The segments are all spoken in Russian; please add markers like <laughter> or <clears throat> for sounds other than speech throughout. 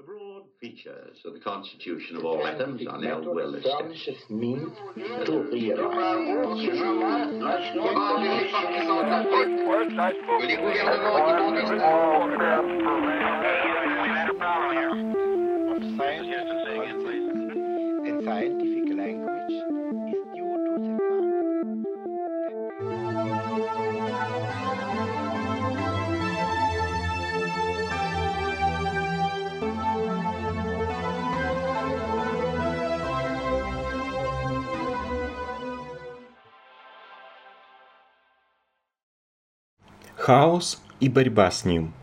The broad features of the constitution of all atoms are now well established. In Хаос и борьба с ним.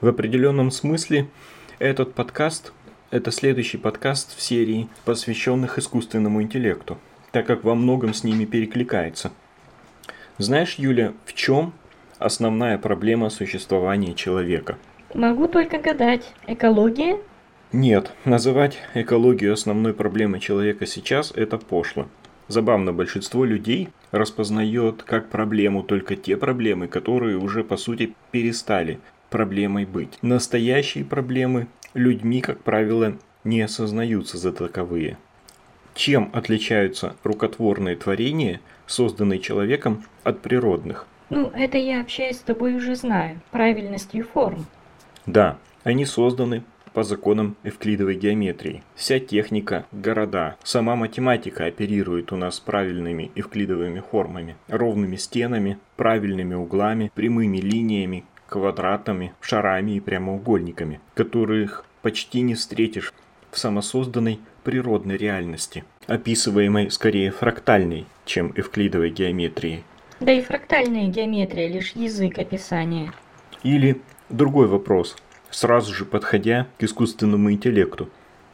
В определенном смысле этот подкаст – это следующий подкаст в серии, посвященных искусственному интеллекту, так как во многом с ними перекликается. Знаешь, Юля, в чем основная проблема существования человека? Могу только гадать. Экология? Нет, называть экологию основной проблемой человека сейчас – это пошло. Забавно, большинство людей распознает как проблему только те проблемы, которые уже по сути перестали проблемой быть. Настоящие проблемы людьми, как правило, не осознаются за таковые. Чем отличаются рукотворные творения, созданные человеком, от природных? Ну, это я, общаясь с тобой, уже знаю. Правильностью форм. Да, они созданы по законам эвклидовой геометрии. Вся техника, города, сама математика оперирует у нас правильными эвклидовыми формами, ровными стенами, правильными углами, прямыми линиями, квадратами, шарами и прямоугольниками, которых почти не встретишь в самосозданной природной реальности, описываемой скорее фрактальной, чем эвклидовой геометрией. Да и фрактальная геометрия лишь язык описания. Или другой вопрос, сразу же подходя к искусственному интеллекту.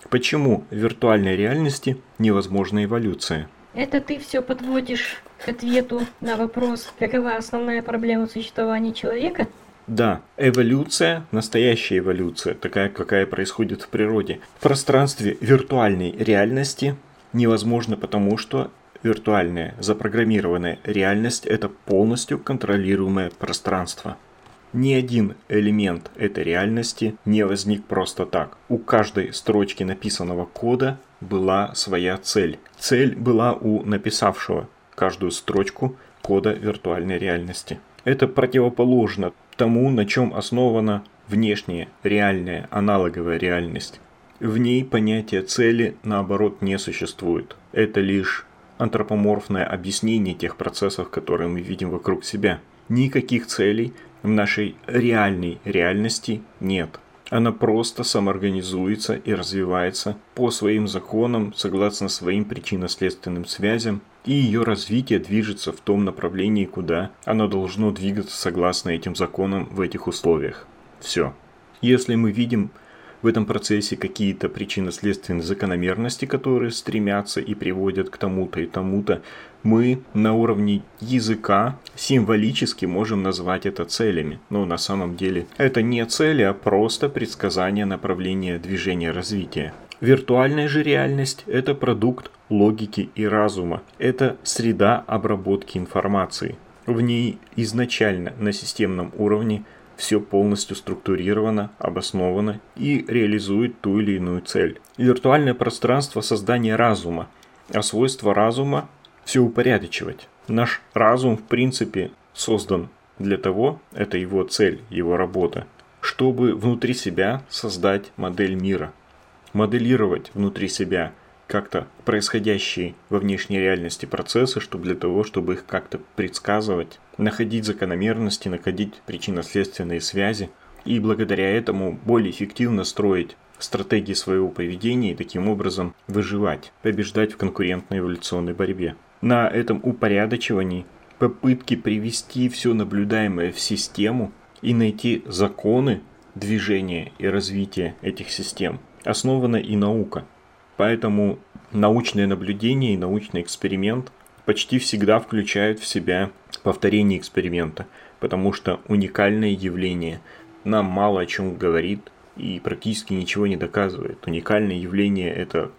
Почему в виртуальной реальности невозможна эволюция? Это ты все подводишь к ответу на вопрос, какова основная проблема существования человека? Да, эволюция, настоящая эволюция, такая, какая происходит в природе, в пространстве виртуальной реальности невозможно потому, что виртуальная запрограммированная реальность – это полностью контролируемое пространство. Ни один элемент этой реальности не возник просто так. У каждой строчки написанного кода была своя цель. Цель была у написавшего каждую строчку кода виртуальной реальности. Это противоположно тому, на чем основана внешняя, реальная, аналоговая реальность. В ней понятие цели, наоборот, не существует. Это лишь антропоморфное объяснение тех процессов, которые мы видим вокруг себя. Никаких целей в нашей реальной реальности нет. Она просто самоорганизуется и развивается по своим законам, согласно своим причинно-следственным связям, и ее развитие движется в том направлении, куда оно должно двигаться согласно этим законам в этих условиях. Все. Если мы видим в этом процессе какие-то причинно-следственные закономерности, которые стремятся и приводят к тому-то и тому-то, мы на уровне языка символически можем назвать это целями. Но на самом деле это не цели, а просто предсказание направления движения развития. Виртуальная же реальность – это продукт логики и разума. Это среда обработки информации. В ней изначально на системном уровне все полностью структурировано, обосновано и реализует ту или иную цель. Виртуальное пространство создания разума, а свойство разума – все упорядочивать. Наш разум, в принципе, создан для того, это его цель, его работа, чтобы внутри себя создать модель мира, моделировать внутри себя как-то происходящие во внешней реальности процессы, чтобы для того, чтобы их как-то предсказывать, находить закономерности, находить причинно-следственные связи и благодаря этому более эффективно строить стратегии своего поведения и таким образом выживать, побеждать в конкурентной эволюционной борьбе. На этом упорядочивании попытки привести все наблюдаемое в систему и найти законы движения и развития этих систем основана и наука. Поэтому научное наблюдение и научный эксперимент почти всегда включают в себя повторение эксперимента, потому что уникальное явление нам мало о чем говорит и практически ничего не доказывает. Уникальное явление – это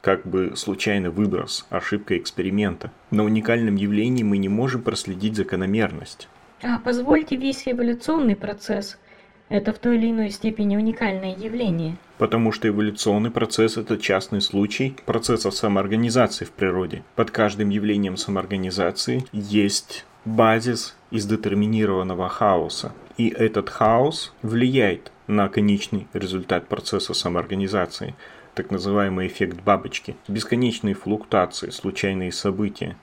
как бы случайный выброс, ошибка эксперимента. На уникальном явлении мы не можем проследить закономерность. А позвольте весь эволюционный процесс это в той или иной степени уникальное явление. Потому что эволюционный процесс – это частный случай процесса самоорганизации в природе. Под каждым явлением самоорганизации есть базис из детерминированного хаоса. И этот хаос влияет на конечный результат процесса самоорганизации, так называемый эффект бабочки, бесконечные флуктуации, случайные события.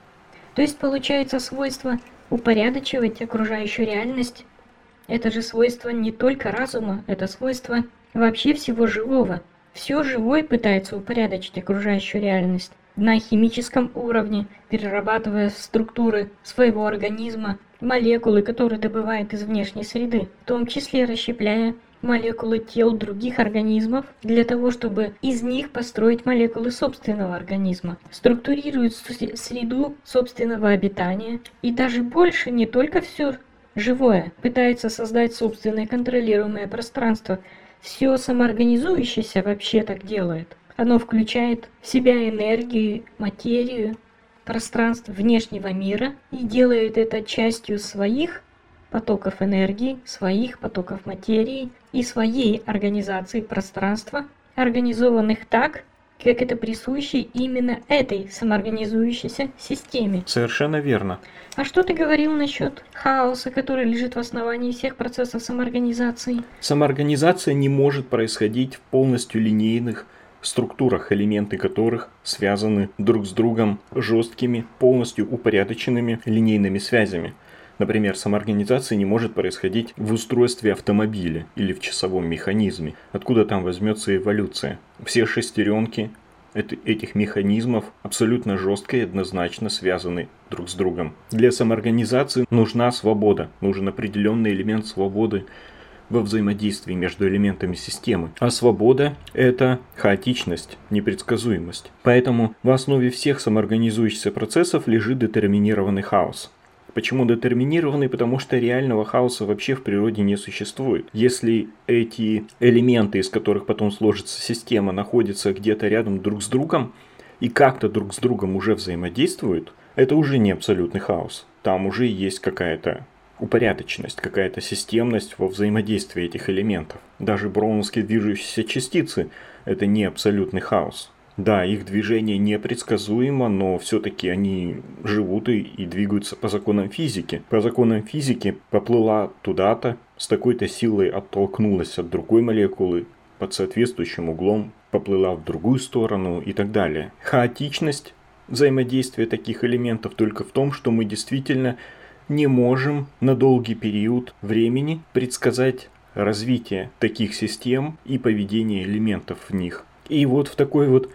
То есть получается свойство упорядочивать окружающую реальность. Это же свойство не только разума, это свойство вообще всего живого. Все живое пытается упорядочить окружающую реальность на химическом уровне, перерабатывая структуры своего организма, молекулы, которые добывает из внешней среды, в том числе расщепляя молекулы тел других организмов для того, чтобы из них построить молекулы собственного организма, структурирует среду собственного обитания. И даже больше не только все живое, пытается создать собственное контролируемое пространство, все самоорганизующееся вообще так делает. Оно включает в себя энергию, материю, пространство внешнего мира и делает это частью своих потоков энергии, своих потоков материи и своей организации пространства, организованных так, как это присуще именно этой самоорганизующейся системе. Совершенно верно. А что ты говорил насчет хаоса, который лежит в основании всех процессов самоорганизации? Самоорганизация не может происходить в полностью линейных структурах, элементы которых связаны друг с другом жесткими, полностью упорядоченными линейными связями. Например, самоорганизация не может происходить в устройстве автомобиля или в часовом механизме. Откуда там возьмется эволюция? Все шестеренки этих механизмов абсолютно жестко и однозначно связаны друг с другом. Для самоорганизации нужна свобода, нужен определенный элемент свободы во взаимодействии между элементами системы. А свобода – это хаотичность, непредсказуемость. Поэтому в основе всех самоорганизующихся процессов лежит детерминированный хаос. Почему детерминированный? Потому что реального хаоса вообще в природе не существует. Если эти элементы, из которых потом сложится система, находятся где-то рядом друг с другом и как-то друг с другом уже взаимодействуют, это уже не абсолютный хаос. Там уже есть какая-то упорядоченность, какая-то системность во взаимодействии этих элементов. Даже броуновские движущиеся частицы – это не абсолютный хаос. Да, их движение непредсказуемо, но все-таки они живут и, и двигаются по законам физики. По законам физики поплыла туда-то, с такой-то силой оттолкнулась от другой молекулы, под соответствующим углом поплыла в другую сторону и так далее. Хаотичность взаимодействия таких элементов только в том, что мы действительно не можем на долгий период времени предсказать развитие таких систем и поведение элементов в них. И вот в такой вот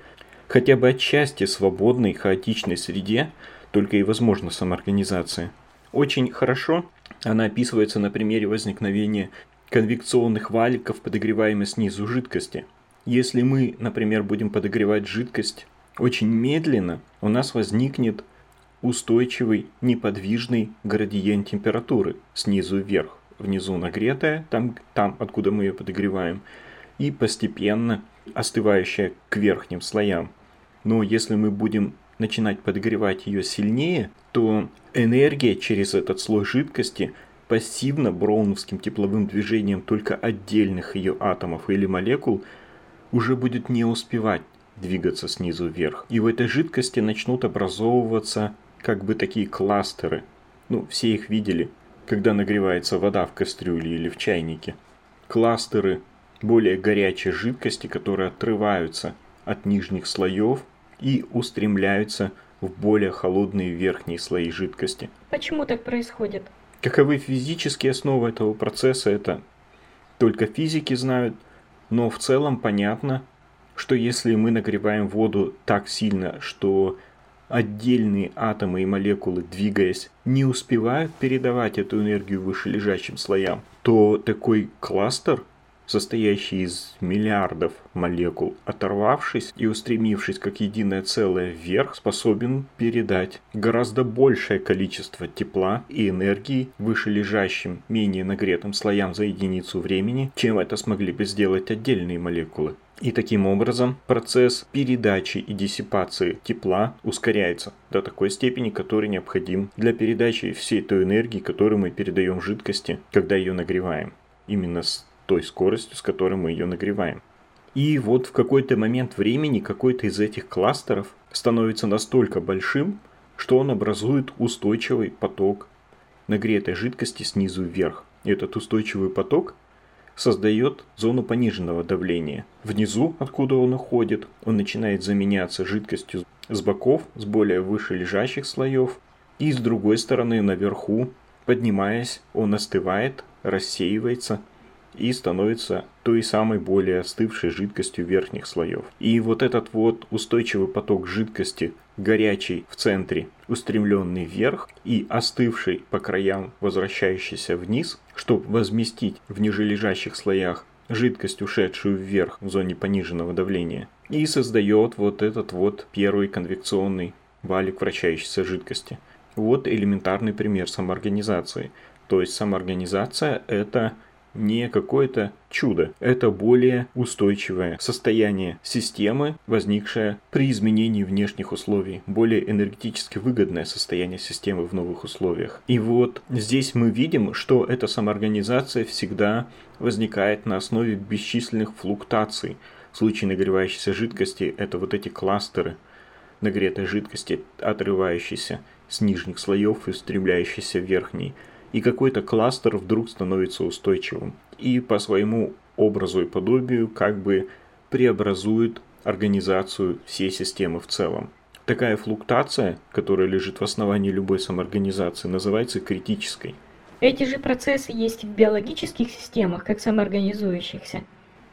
хотя бы отчасти свободной, хаотичной среде только и возможна самоорганизация. Очень хорошо она описывается на примере возникновения конвекционных валиков, подогреваемой снизу жидкости. Если мы, например, будем подогревать жидкость очень медленно, у нас возникнет устойчивый неподвижный градиент температуры снизу вверх. Внизу нагретая, там, там откуда мы ее подогреваем, и постепенно остывающая к верхним слоям. Но если мы будем начинать подогревать ее сильнее, то энергия через этот слой жидкости пассивно броуновским тепловым движением только отдельных ее атомов или молекул уже будет не успевать двигаться снизу вверх. И в этой жидкости начнут образовываться как бы такие кластеры. Ну, все их видели, когда нагревается вода в кастрюле или в чайнике. Кластеры более горячей жидкости, которые отрываются от нижних слоев и устремляются в более холодные верхние слои жидкости. Почему так происходит? Каковы физические основы этого процесса, это только физики знают, но в целом понятно, что если мы нагреваем воду так сильно, что отдельные атомы и молекулы, двигаясь, не успевают передавать эту энергию вышележащим слоям, то такой кластер – состоящий из миллиардов молекул, оторвавшись и устремившись как единое целое вверх, способен передать гораздо большее количество тепла и энергии вышележащим, менее нагретым слоям за единицу времени, чем это смогли бы сделать отдельные молекулы. И таким образом процесс передачи и диссипации тепла ускоряется до такой степени, который необходим для передачи всей той энергии, которую мы передаем жидкости, когда ее нагреваем. Именно с той скоростью, с которой мы ее нагреваем. И вот в какой-то момент времени какой-то из этих кластеров становится настолько большим, что он образует устойчивый поток нагретой жидкости снизу вверх. И этот устойчивый поток создает зону пониженного давления. Внизу, откуда он уходит, он начинает заменяться жидкостью с боков, с более выше лежащих слоев. И с другой стороны, наверху, поднимаясь, он остывает, рассеивается и становится той самой более остывшей жидкостью верхних слоев. И вот этот вот устойчивый поток жидкости, горячий в центре, устремленный вверх и остывший по краям, возвращающийся вниз, чтобы возместить в нижележащих слоях жидкость, ушедшую вверх в зоне пониженного давления, и создает вот этот вот первый конвекционный валик вращающейся жидкости. Вот элементарный пример самоорганизации. То есть самоорганизация это не какое-то чудо. Это более устойчивое состояние системы, возникшее при изменении внешних условий. Более энергетически выгодное состояние системы в новых условиях. И вот здесь мы видим, что эта самоорганизация всегда возникает на основе бесчисленных флуктаций. В случае нагревающейся жидкости это вот эти кластеры нагретой жидкости, отрывающиеся с нижних слоев и устремляющиеся в верхний и какой-то кластер вдруг становится устойчивым и по своему образу и подобию как бы преобразует организацию всей системы в целом. Такая флуктация, которая лежит в основании любой самоорганизации, называется критической. Эти же процессы есть в биологических системах, как самоорганизующихся.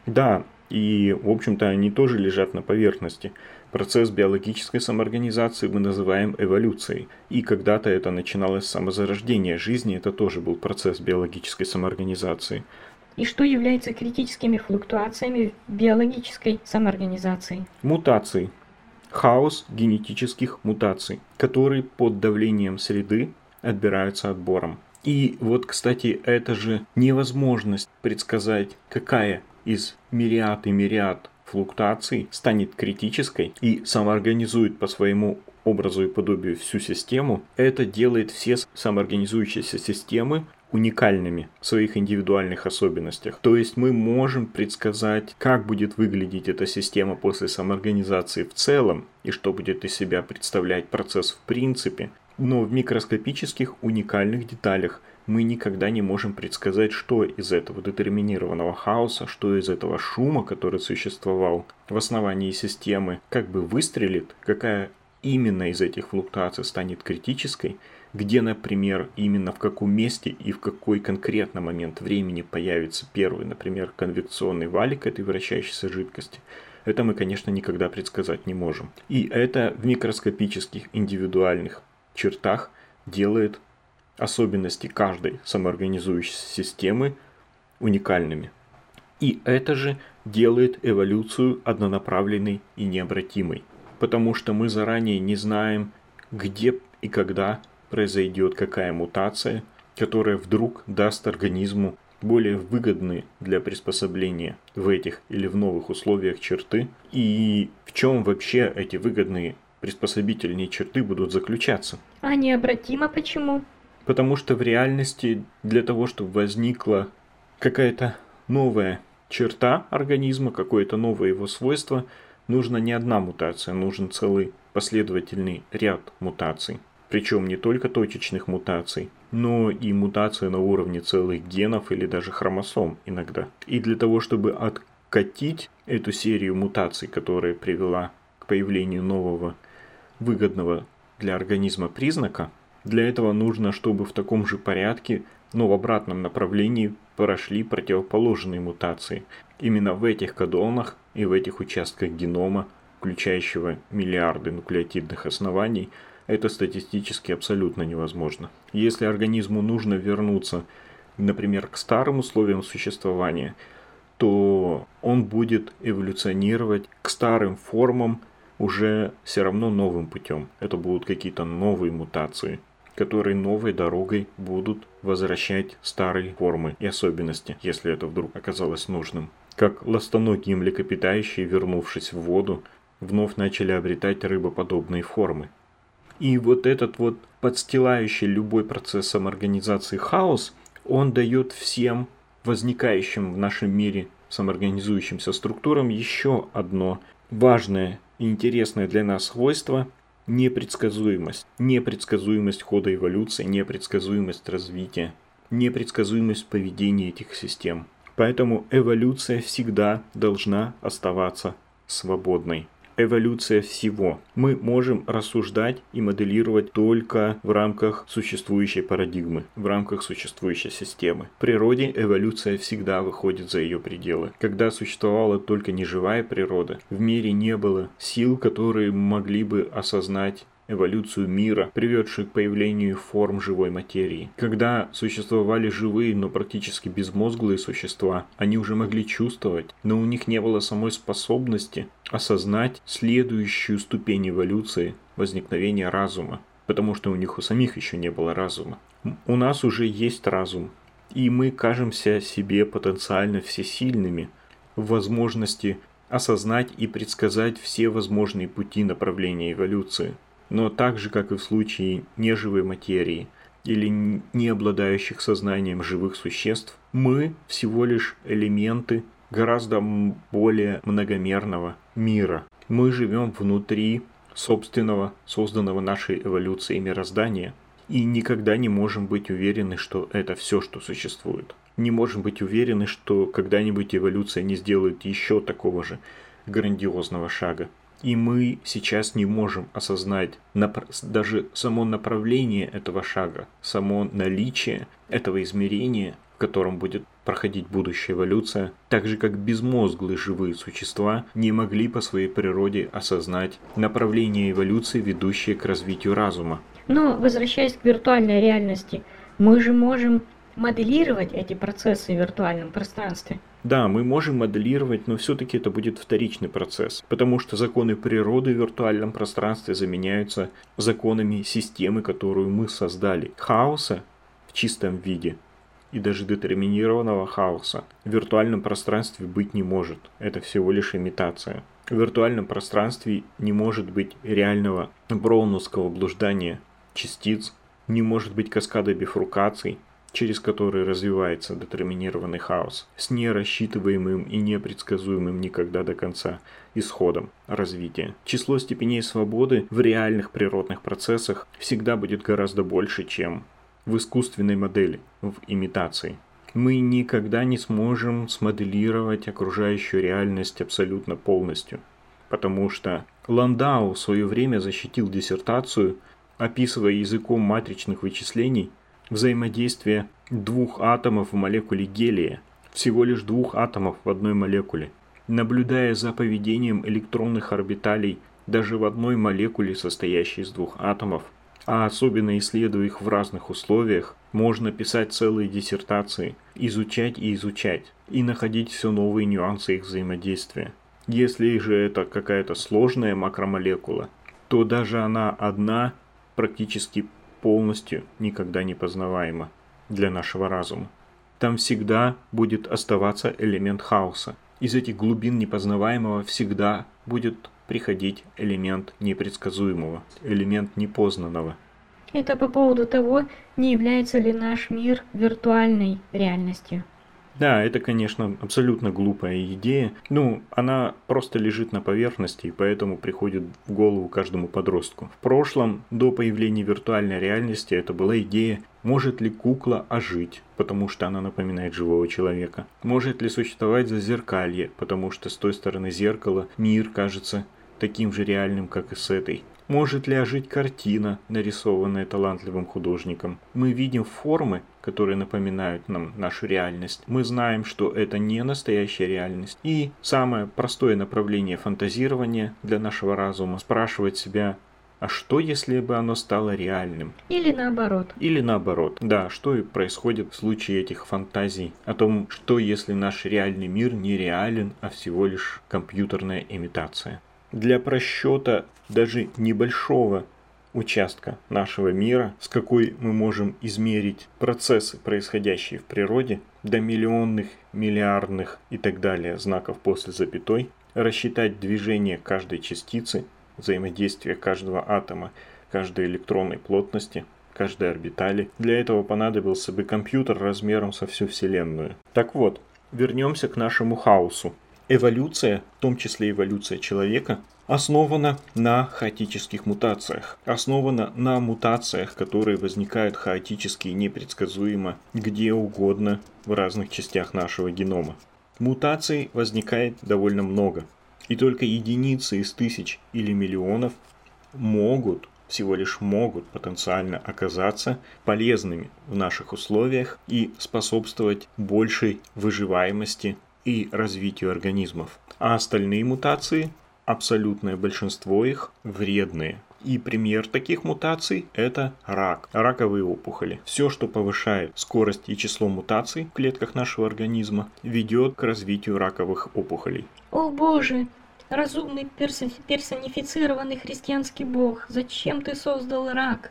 Да, и, в общем-то, они тоже лежат на поверхности. Процесс биологической самоорганизации мы называем эволюцией. И когда-то это начиналось с самозарождения жизни, это тоже был процесс биологической самоорганизации. И что является критическими флуктуациями в биологической самоорганизации? Мутации. Хаос генетических мутаций, которые под давлением среды отбираются отбором. И вот, кстати, это же невозможность предсказать, какая из мириад и мириад флуктуаций станет критической и самоорганизует по своему образу и подобию всю систему, это делает все самоорганизующиеся системы уникальными в своих индивидуальных особенностях. То есть мы можем предсказать, как будет выглядеть эта система после самоорганизации в целом и что будет из себя представлять процесс в принципе, но в микроскопических уникальных деталях мы никогда не можем предсказать, что из этого детерминированного хаоса, что из этого шума, который существовал в основании системы, как бы выстрелит, какая именно из этих флуктуаций станет критической, где, например, именно в каком месте и в какой конкретно момент времени появится первый, например, конвекционный валик этой вращающейся жидкости, это мы, конечно, никогда предсказать не можем. И это в микроскопических индивидуальных чертах делает особенности каждой самоорганизующейся системы уникальными. И это же делает эволюцию однонаправленной и необратимой, потому что мы заранее не знаем, где и когда произойдет какая мутация, которая вдруг даст организму более выгодные для приспособления в этих или в новых условиях черты, и в чем вообще эти выгодные приспособительные черты будут заключаться. А необратимо почему? Потому что в реальности для того, чтобы возникла какая-то новая черта организма, какое-то новое его свойство, нужно не одна мутация, нужен целый последовательный ряд мутаций. Причем не только точечных мутаций, но и мутации на уровне целых генов или даже хромосом иногда. И для того, чтобы откатить эту серию мутаций, которая привела к появлению нового выгодного для организма признака, для этого нужно, чтобы в таком же порядке, но в обратном направлении прошли противоположные мутации. Именно в этих кодонах и в этих участках генома, включающего миллиарды нуклеотидных оснований, это статистически абсолютно невозможно. Если организму нужно вернуться, например, к старым условиям существования, то он будет эволюционировать к старым формам уже все равно новым путем. Это будут какие-то новые мутации которые новой дорогой будут возвращать старые формы и особенности, если это вдруг оказалось нужным. Как ластоногие млекопитающие, вернувшись в воду, вновь начали обретать рыбоподобные формы. И вот этот вот подстилающий любой процесс самоорганизации хаос, он дает всем возникающим в нашем мире самоорганизующимся структурам еще одно важное и интересное для нас свойство – непредсказуемость. Непредсказуемость хода эволюции, непредсказуемость развития, непредсказуемость поведения этих систем. Поэтому эволюция всегда должна оставаться свободной эволюция всего. Мы можем рассуждать и моделировать только в рамках существующей парадигмы, в рамках существующей системы. В природе эволюция всегда выходит за ее пределы. Когда существовала только неживая природа, в мире не было сил, которые могли бы осознать эволюцию мира, приведшую к появлению форм живой материи. Когда существовали живые, но практически безмозглые существа, они уже могли чувствовать, но у них не было самой способности осознать следующую ступень эволюции возникновения разума, потому что у них у самих еще не было разума. У нас уже есть разум, и мы кажемся себе потенциально всесильными в возможности осознать и предсказать все возможные пути направления эволюции. Но так же, как и в случае неживой материи или не обладающих сознанием живых существ, мы всего лишь элементы гораздо более многомерного мира. Мы живем внутри собственного, созданного нашей эволюцией мироздания, и никогда не можем быть уверены, что это все, что существует. Не можем быть уверены, что когда-нибудь эволюция не сделает еще такого же грандиозного шага. И мы сейчас не можем осознать даже само направление этого шага, само наличие этого измерения, в котором будет проходить будущая эволюция, так же как безмозглые живые существа не могли по своей природе осознать направление эволюции, ведущее к развитию разума. Но, возвращаясь к виртуальной реальности, мы же можем моделировать эти процессы в виртуальном пространстве. Да, мы можем моделировать, но все-таки это будет вторичный процесс, потому что законы природы в виртуальном пространстве заменяются законами системы, которую мы создали. Хаоса в чистом виде и даже детерминированного хаоса в виртуальном пространстве быть не может. Это всего лишь имитация. В виртуальном пространстве не может быть реального броуновского блуждания частиц, не может быть каскада бифрукаций, через который развивается детерминированный хаос, с нерассчитываемым и непредсказуемым никогда до конца исходом развития. Число степеней свободы в реальных природных процессах всегда будет гораздо больше, чем в искусственной модели, в имитации. Мы никогда не сможем смоделировать окружающую реальность абсолютно полностью, потому что Ландау в свое время защитил диссертацию, описывая языком матричных вычислений взаимодействие двух атомов в молекуле гелия, всего лишь двух атомов в одной молекуле. Наблюдая за поведением электронных орбиталей даже в одной молекуле, состоящей из двух атомов, а особенно исследуя их в разных условиях, можно писать целые диссертации, изучать и изучать, и находить все новые нюансы их взаимодействия. Если же это какая-то сложная макромолекула, то даже она одна практически полностью никогда не познаваемо для нашего разума. Там всегда будет оставаться элемент хаоса. Из этих глубин непознаваемого всегда будет приходить элемент непредсказуемого, элемент непознанного. Это по поводу того, не является ли наш мир виртуальной реальностью. Да, это, конечно, абсолютно глупая идея. Ну, она просто лежит на поверхности, и поэтому приходит в голову каждому подростку. В прошлом, до появления виртуальной реальности, это была идея, может ли кукла ожить, потому что она напоминает живого человека. Может ли существовать зазеркалье, потому что с той стороны зеркала мир кажется таким же реальным, как и с этой. Может ли ожить картина, нарисованная талантливым художником? Мы видим формы, которые напоминают нам нашу реальность. Мы знаем, что это не настоящая реальность. И самое простое направление фантазирования для нашего разума – спрашивать себя, а что, если бы оно стало реальным? Или наоборот. Или наоборот. Да, что и происходит в случае этих фантазий. О том, что если наш реальный мир не реален, а всего лишь компьютерная имитация. Для просчета даже небольшого участка нашего мира, с какой мы можем измерить процессы, происходящие в природе, до миллионных, миллиардных и так далее знаков после запятой, рассчитать движение каждой частицы, взаимодействие каждого атома, каждой электронной плотности, каждой орбитали. Для этого понадобился бы компьютер размером со всю Вселенную. Так вот, вернемся к нашему хаосу. Эволюция, в том числе эволюция человека, основана на хаотических мутациях. Основана на мутациях, которые возникают хаотически и непредсказуемо где угодно в разных частях нашего генома. Мутаций возникает довольно много. И только единицы из тысяч или миллионов могут, всего лишь могут потенциально оказаться полезными в наших условиях и способствовать большей выживаемости и развитию организмов. А остальные мутации абсолютное большинство их вредные. И пример таких мутаций – это рак, раковые опухоли. Все, что повышает скорость и число мутаций в клетках нашего организма, ведет к развитию раковых опухолей. О боже, разумный персо- персонифицированный христианский бог, зачем ты создал рак?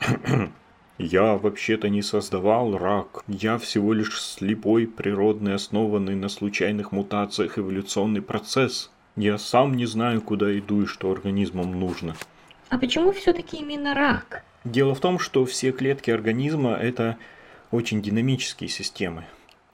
<clears throat> Я вообще-то не создавал рак. Я всего лишь слепой, природный, основанный на случайных мутациях эволюционный процесс. Я сам не знаю, куда иду и что организмам нужно. А почему все-таки именно рак? Дело в том, что все клетки организма – это очень динамические системы.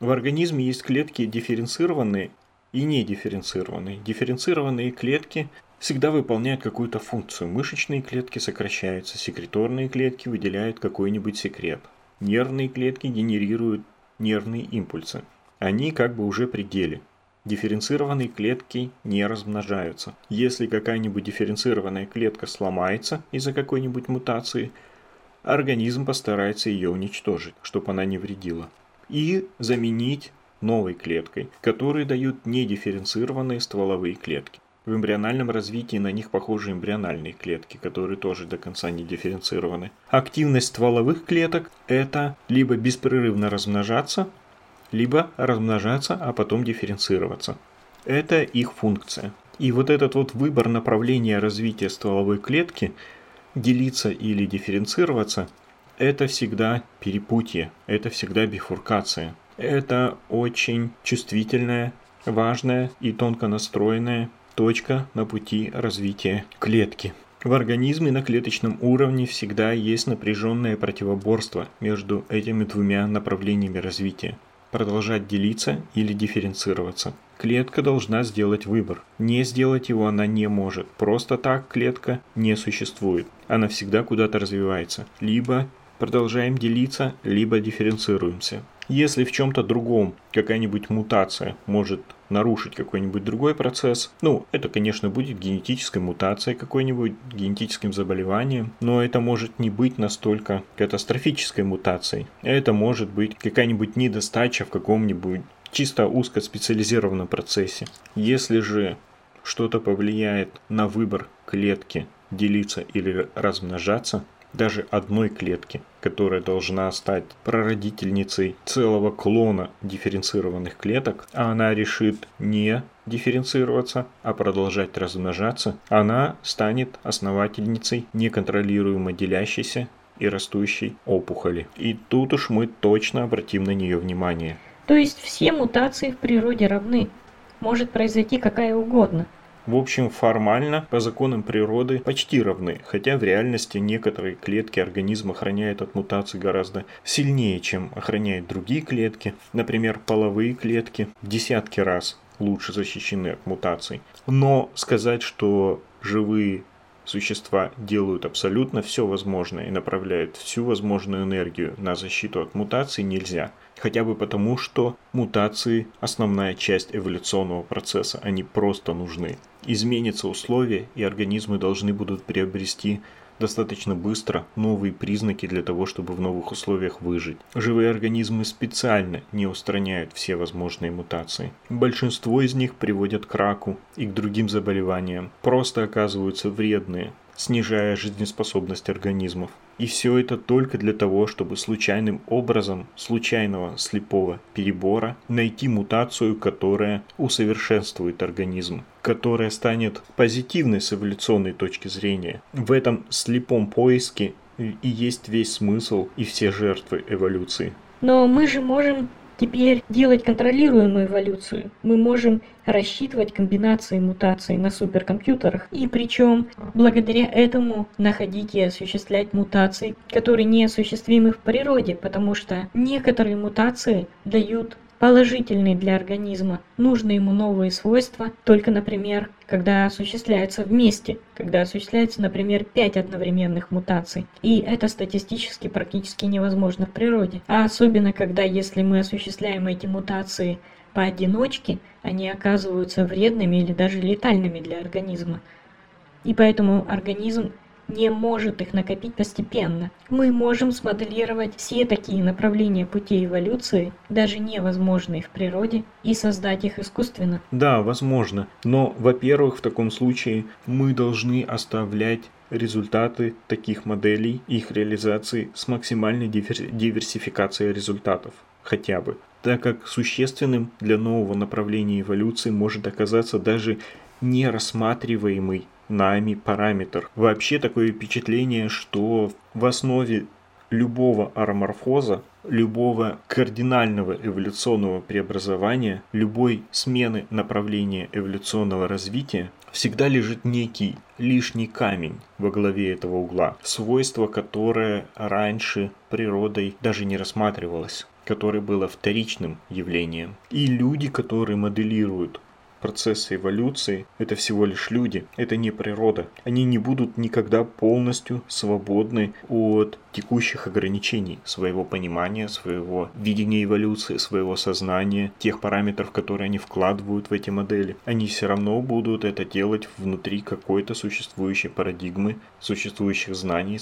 В организме есть клетки дифференцированные и недифференцированные. Дифференцированные клетки всегда выполняют какую-то функцию. Мышечные клетки сокращаются, секреторные клетки выделяют какой-нибудь секрет. Нервные клетки генерируют нервные импульсы. Они как бы уже пределе – Дифференцированные клетки не размножаются. Если какая-нибудь дифференцированная клетка сломается из-за какой-нибудь мутации, организм постарается ее уничтожить, чтобы она не вредила. И заменить новой клеткой, которые дают недифференцированные стволовые клетки. В эмбриональном развитии на них похожи эмбриональные клетки, которые тоже до конца не дифференцированы. Активность стволовых клеток – это либо беспрерывно размножаться, либо размножаться, а потом дифференцироваться. Это их функция. И вот этот вот выбор направления развития стволовой клетки, делиться или дифференцироваться, это всегда перепутье, это всегда бифуркация. Это очень чувствительная, важная и тонко настроенная точка на пути развития клетки. В организме на клеточном уровне всегда есть напряженное противоборство между этими двумя направлениями развития продолжать делиться или дифференцироваться. Клетка должна сделать выбор. Не сделать его она не может. Просто так клетка не существует. Она всегда куда-то развивается. Либо продолжаем делиться, либо дифференцируемся. Если в чем-то другом какая-нибудь мутация может нарушить какой-нибудь другой процесс, ну, это, конечно, будет генетической мутацией какой-нибудь, генетическим заболеванием, но это может не быть настолько катастрофической мутацией. Это может быть какая-нибудь недостача в каком-нибудь чисто узкоспециализированном процессе. Если же что-то повлияет на выбор клетки делиться или размножаться, даже одной клетки, которая должна стать прародительницей целого клона дифференцированных клеток, а она решит не дифференцироваться, а продолжать размножаться, она станет основательницей неконтролируемо делящейся и растущей опухоли. И тут уж мы точно обратим на нее внимание. То есть все мутации в природе равны. Может произойти какая угодно. В общем, формально, по законам природы, почти равны, хотя в реальности некоторые клетки организма охраняют от мутаций гораздо сильнее, чем охраняют другие клетки. Например, половые клетки в десятки раз лучше защищены от мутаций. Но сказать, что живые существа делают абсолютно все возможное и направляют всю возможную энергию на защиту от мутаций нельзя. Хотя бы потому, что мутации – основная часть эволюционного процесса, они просто нужны. Изменятся условия, и организмы должны будут приобрести достаточно быстро новые признаки для того, чтобы в новых условиях выжить. Живые организмы специально не устраняют все возможные мутации. Большинство из них приводят к раку и к другим заболеваниям, просто оказываются вредные, снижая жизнеспособность организмов. И все это только для того, чтобы случайным образом, случайного слепого перебора, найти мутацию, которая усовершенствует организм, которая станет позитивной с эволюционной точки зрения. В этом слепом поиске и есть весь смысл и все жертвы эволюции. Но мы же можем Теперь делать контролируемую эволюцию мы можем рассчитывать комбинации мутаций на суперкомпьютерах, и причем благодаря этому находить и осуществлять мутации, которые неосуществимы в природе, потому что некоторые мутации дают положительный для организма, нужны ему новые свойства, только, например, когда осуществляются вместе, когда осуществляется, например, 5 одновременных мутаций. И это статистически практически невозможно в природе. А особенно, когда если мы осуществляем эти мутации поодиночке, они оказываются вредными или даже летальными для организма. И поэтому организм не может их накопить постепенно. Мы можем смоделировать все такие направления путей эволюции, даже невозможные в природе, и создать их искусственно. Да, возможно. Но, во-первых, в таком случае мы должны оставлять результаты таких моделей, их реализации с максимальной диверсификацией результатов. Хотя бы. Так как существенным для нового направления эволюции может оказаться даже нерассматриваемый нами параметр. Вообще такое впечатление, что в основе любого ароморфоза, любого кардинального эволюционного преобразования, любой смены направления эволюционного развития всегда лежит некий лишний камень во главе этого угла, свойство, которое раньше природой даже не рассматривалось которое было вторичным явлением. И люди, которые моделируют процессы эволюции – это всего лишь люди, это не природа. Они не будут никогда полностью свободны от текущих ограничений своего понимания, своего видения эволюции, своего сознания, тех параметров, которые они вкладывают в эти модели. Они все равно будут это делать внутри какой-то существующей парадигмы, существующих знаний,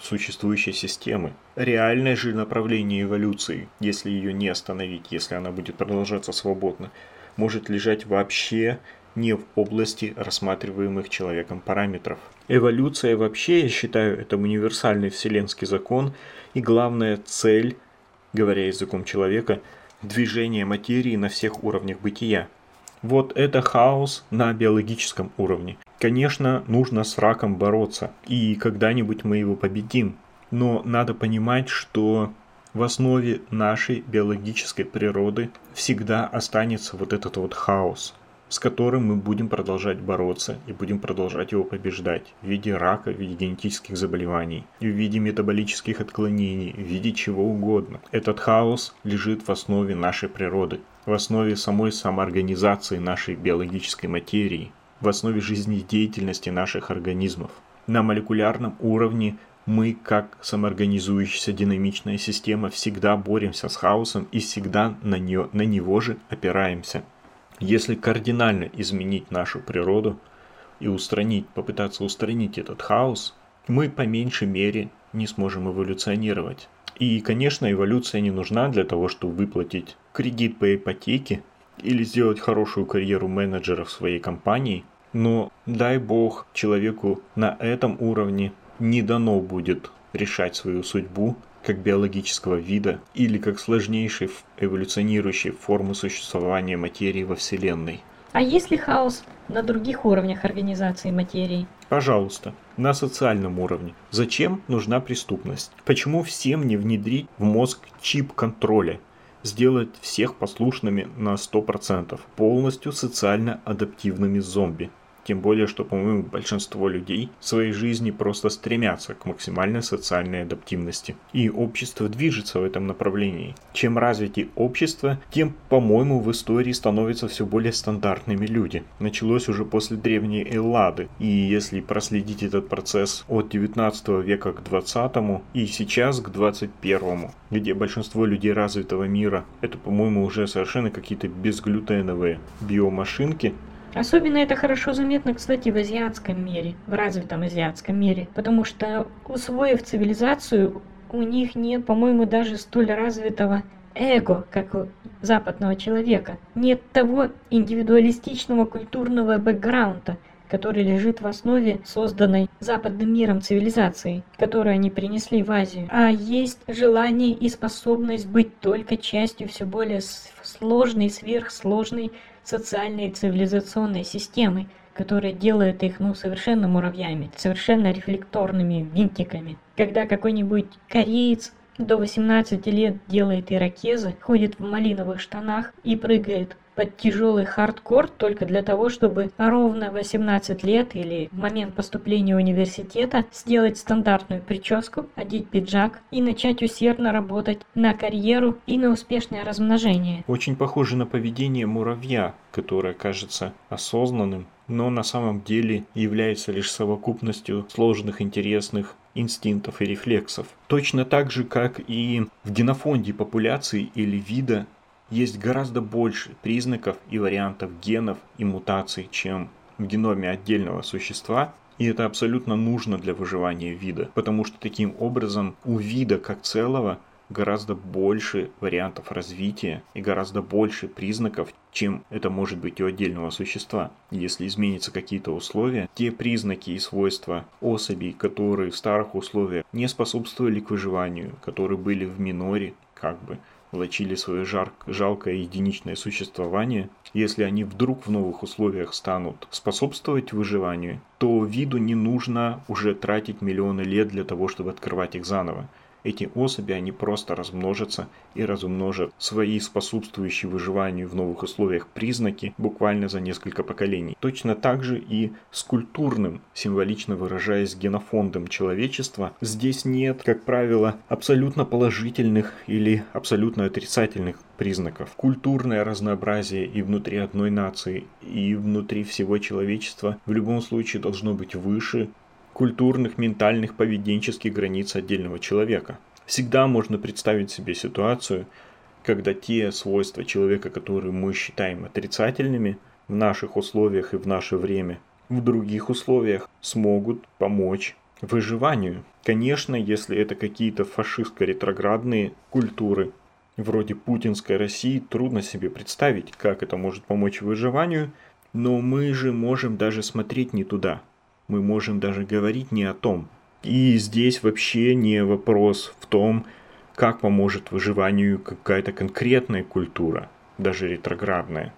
существующей системы. Реальное же направление эволюции, если ее не остановить, если она будет продолжаться свободно, может лежать вообще не в области рассматриваемых человеком параметров. Эволюция вообще, я считаю, это универсальный вселенский закон и главная цель, говоря языком человека, движение материи на всех уровнях бытия. Вот это хаос на биологическом уровне. Конечно, нужно с раком бороться, и когда-нибудь мы его победим. Но надо понимать, что в основе нашей биологической природы всегда останется вот этот вот хаос, с которым мы будем продолжать бороться и будем продолжать его побеждать в виде рака, в виде генетических заболеваний, в виде метаболических отклонений, в виде чего угодно. Этот хаос лежит в основе нашей природы, в основе самой самоорганизации нашей биологической материи, в основе жизнедеятельности наших организмов. На молекулярном уровне мы, как самоорганизующаяся динамичная система, всегда боремся с хаосом и всегда на, нее, на него же опираемся. Если кардинально изменить нашу природу и устранить, попытаться устранить этот хаос, мы по меньшей мере не сможем эволюционировать. И, конечно, эволюция не нужна для того, чтобы выплатить кредит по ипотеке или сделать хорошую карьеру менеджера в своей компании, но дай бог человеку на этом уровне не дано будет решать свою судьбу как биологического вида или как сложнейшей эволюционирующей формы существования материи во Вселенной. А есть ли хаос на других уровнях организации материи? Пожалуйста, на социальном уровне. Зачем нужна преступность? Почему всем не внедрить в мозг чип контроля? Сделать всех послушными на 100%, полностью социально адаптивными зомби. Тем более, что, по-моему, большинство людей в своей жизни просто стремятся к максимальной социальной адаптивности. И общество движется в этом направлении. Чем развитие общество, тем, по-моему, в истории становятся все более стандартными люди. Началось уже после древней Эллады. И если проследить этот процесс от 19 века к 20 и сейчас к 21, где большинство людей развитого мира, это, по-моему, уже совершенно какие-то безглютеновые биомашинки, Особенно это хорошо заметно, кстати, в азиатском мире, в развитом азиатском мире, потому что, усвоив цивилизацию, у них нет, по-моему, даже столь развитого эго, как у западного человека. Нет того индивидуалистичного культурного бэкграунда, который лежит в основе созданной западным миром цивилизации, которую они принесли в Азию. А есть желание и способность быть только частью все более сложной, сверхсложной социальной цивилизационной системы, которая делает их ну, совершенно муравьями, совершенно рефлекторными винтиками. Когда какой-нибудь кореец до 18 лет делает ирокезы, ходит в малиновых штанах и прыгает под тяжелый хардкор только для того, чтобы ровно 18 лет или в момент поступления университета сделать стандартную прическу, одеть пиджак и начать усердно работать на карьеру и на успешное размножение. Очень похоже на поведение муравья, которое кажется осознанным, но на самом деле является лишь совокупностью сложных интересных инстинктов и рефлексов. Точно так же, как и в генофонде популяции или вида есть гораздо больше признаков и вариантов генов и мутаций, чем в геноме отдельного существа, и это абсолютно нужно для выживания вида, потому что таким образом у вида как целого гораздо больше вариантов развития и гораздо больше признаков, чем это может быть у отдельного существа. Если изменятся какие-то условия, те признаки и свойства особей, которые в старых условиях не способствовали к выживанию, которые были в миноре, как бы, влачили свое жар... жалкое единичное существование, если они вдруг в новых условиях станут способствовать выживанию, то виду не нужно уже тратить миллионы лет для того, чтобы открывать их заново эти особи, они просто размножатся и разумножат свои способствующие выживанию в новых условиях признаки буквально за несколько поколений. Точно так же и с культурным, символично выражаясь генофондом человечества, здесь нет, как правило, абсолютно положительных или абсолютно отрицательных признаков. Культурное разнообразие и внутри одной нации, и внутри всего человечества в любом случае должно быть выше культурных, ментальных, поведенческих границ отдельного человека. Всегда можно представить себе ситуацию, когда те свойства человека, которые мы считаем отрицательными в наших условиях и в наше время, в других условиях смогут помочь выживанию. Конечно, если это какие-то фашистско-ретроградные культуры, вроде путинской России, трудно себе представить, как это может помочь выживанию, но мы же можем даже смотреть не туда – мы можем даже говорить не о том. И здесь вообще не вопрос в том, как поможет выживанию какая-то конкретная культура, даже ретроградная.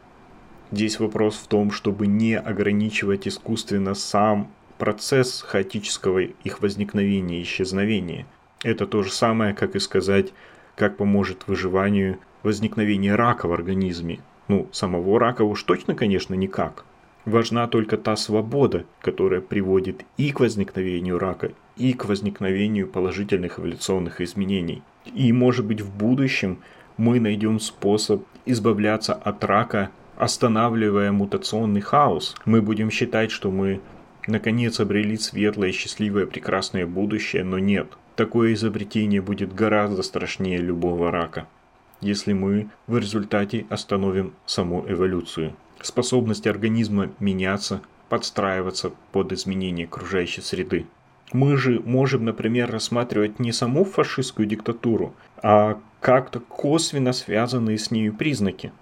Здесь вопрос в том, чтобы не ограничивать искусственно сам процесс хаотического их возникновения и исчезновения. Это то же самое, как и сказать, как поможет выживанию возникновение рака в организме. Ну, самого рака уж точно, конечно, никак. Важна только та свобода, которая приводит и к возникновению рака, и к возникновению положительных эволюционных изменений. И может быть в будущем мы найдем способ избавляться от рака, останавливая мутационный хаос. Мы будем считать, что мы наконец обрели светлое, счастливое, прекрасное будущее, но нет. Такое изобретение будет гораздо страшнее любого рака, если мы в результате остановим саму эволюцию способность организма меняться, подстраиваться под изменения окружающей среды. Мы же можем, например, рассматривать не саму фашистскую диктатуру, а как-то косвенно связанные с нею признаки,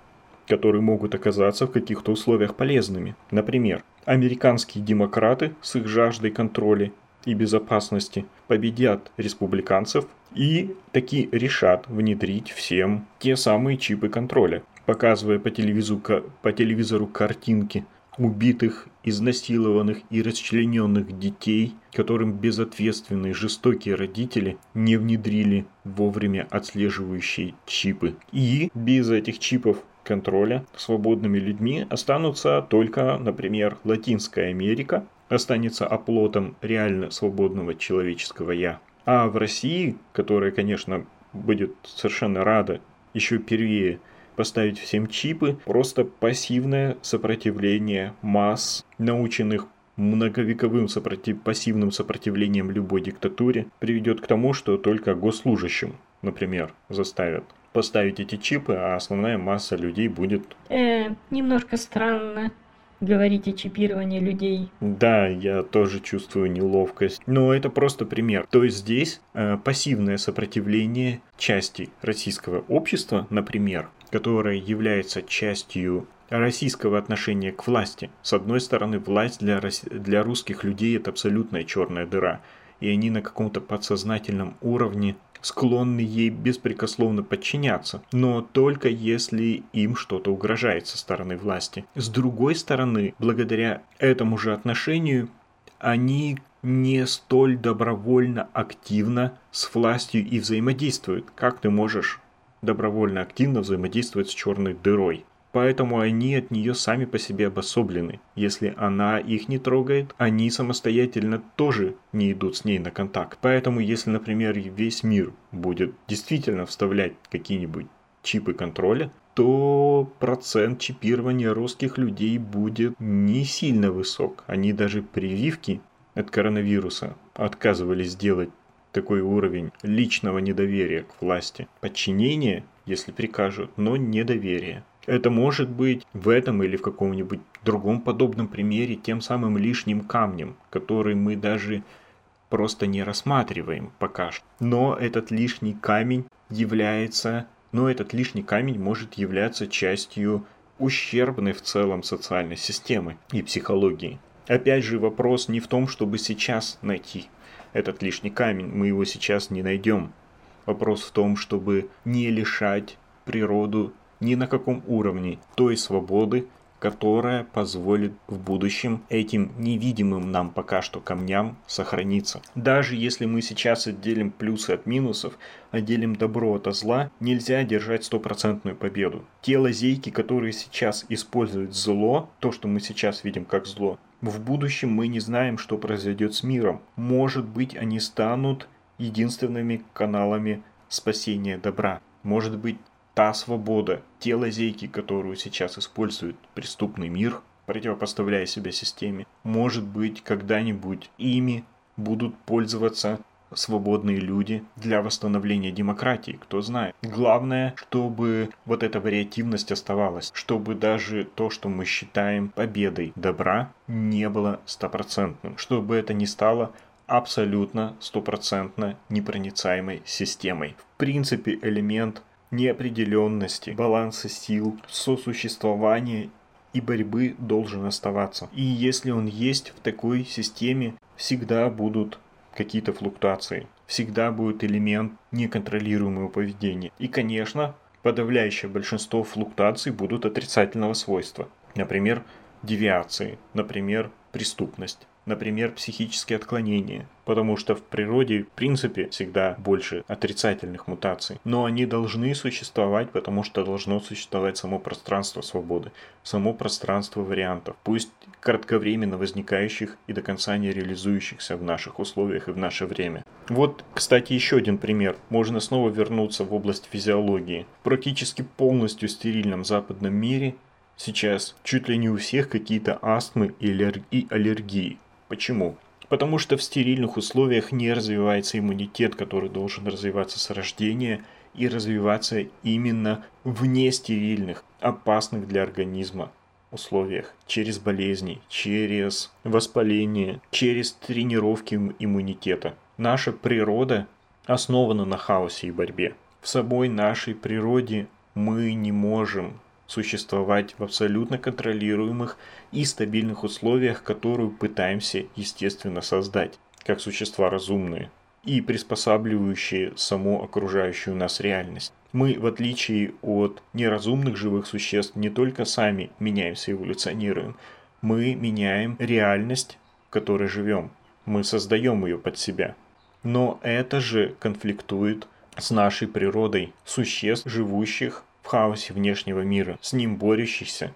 которые могут оказаться в каких-то условиях полезными. Например, американские демократы с их жаждой контроля и безопасности победят республиканцев и таки решат внедрить всем те самые чипы контроля, показывая по телевизору, по телевизору картинки убитых, изнасилованных и расчлененных детей, которым безответственные жестокие родители не внедрили вовремя отслеживающие чипы. И без этих чипов контроля свободными людьми останутся только, например, Латинская Америка, останется оплотом реально свободного человеческого «я». А в России, которая, конечно, будет совершенно рада еще первее поставить всем чипы, просто пассивное сопротивление масс, наученных многовековым сопротив... пассивным сопротивлением любой диктатуре, приведет к тому, что только госслужащим, например, заставят поставить эти чипы, а основная масса людей будет... Э, немножко странно говорить о чипировании людей. Да, я тоже чувствую неловкость. Но это просто пример. То есть здесь э, пассивное сопротивление части российского общества, например, которая является частью российского отношения к власти. С одной стороны, власть для, для русских людей это абсолютная черная дыра, и они на каком-то подсознательном уровне склонны ей беспрекословно подчиняться, но только если им что-то угрожает со стороны власти. С другой стороны, благодаря этому же отношению, они не столь добровольно активно с властью и взаимодействуют. Как ты можешь добровольно активно взаимодействовать с черной дырой? Поэтому они от нее сами по себе обособлены. Если она их не трогает, они самостоятельно тоже не идут с ней на контакт. Поэтому если, например, весь мир будет действительно вставлять какие-нибудь чипы контроля, то процент чипирования русских людей будет не сильно высок. Они даже прививки от коронавируса отказывались делать такой уровень личного недоверия к власти. Подчинение, если прикажут, но недоверие. Это может быть в этом или в каком-нибудь другом подобном примере тем самым лишним камнем, который мы даже просто не рассматриваем пока что. Но этот лишний камень является, но этот лишний камень может являться частью ущербной в целом социальной системы и психологии. Опять же, вопрос не в том, чтобы сейчас найти этот лишний камень, мы его сейчас не найдем. Вопрос в том, чтобы не лишать природу ни на каком уровне той свободы, которая позволит в будущем этим невидимым нам пока что камням сохраниться. Даже если мы сейчас отделим плюсы от минусов, отделим добро от зла, нельзя держать стопроцентную победу. Те лазейки, которые сейчас используют зло, то, что мы сейчас видим как зло, в будущем мы не знаем, что произойдет с миром. Может быть, они станут единственными каналами спасения добра. Может быть, та свобода, те лазейки, которую сейчас использует преступный мир, противопоставляя себя системе, может быть, когда-нибудь ими будут пользоваться свободные люди для восстановления демократии, кто знает. Главное, чтобы вот эта вариативность оставалась, чтобы даже то, что мы считаем победой добра, не было стопроцентным, чтобы это не стало абсолютно стопроцентно непроницаемой системой. В принципе, элемент неопределенности, баланса сил, сосуществования и борьбы должен оставаться. И если он есть в такой системе, всегда будут какие-то флуктуации. Всегда будет элемент неконтролируемого поведения. И, конечно, подавляющее большинство флуктуаций будут отрицательного свойства. Например, девиации, например, преступность например, психические отклонения, потому что в природе, в принципе, всегда больше отрицательных мутаций. Но они должны существовать, потому что должно существовать само пространство свободы, само пространство вариантов, пусть кратковременно возникающих и до конца не реализующихся в наших условиях и в наше время. Вот, кстати, еще один пример. Можно снова вернуться в область физиологии. В практически полностью стерильном западном мире сейчас чуть ли не у всех какие-то астмы и аллергии. Почему? Потому что в стерильных условиях не развивается иммунитет, который должен развиваться с рождения и развиваться именно в нестерильных, опасных для организма условиях, через болезни, через воспаление, через тренировки иммунитета. Наша природа основана на хаосе и борьбе. В собой нашей природе мы не можем существовать в абсолютно контролируемых и стабильных условиях, которую пытаемся, естественно, создать, как существа разумные и приспосабливающие саму окружающую нас реальность. Мы, в отличие от неразумных живых существ, не только сами меняемся и эволюционируем, мы меняем реальность, в которой живем. Мы создаем ее под себя. Но это же конфликтует с нашей природой существ, живущих в хаосе внешнего мира, с ним борющихся,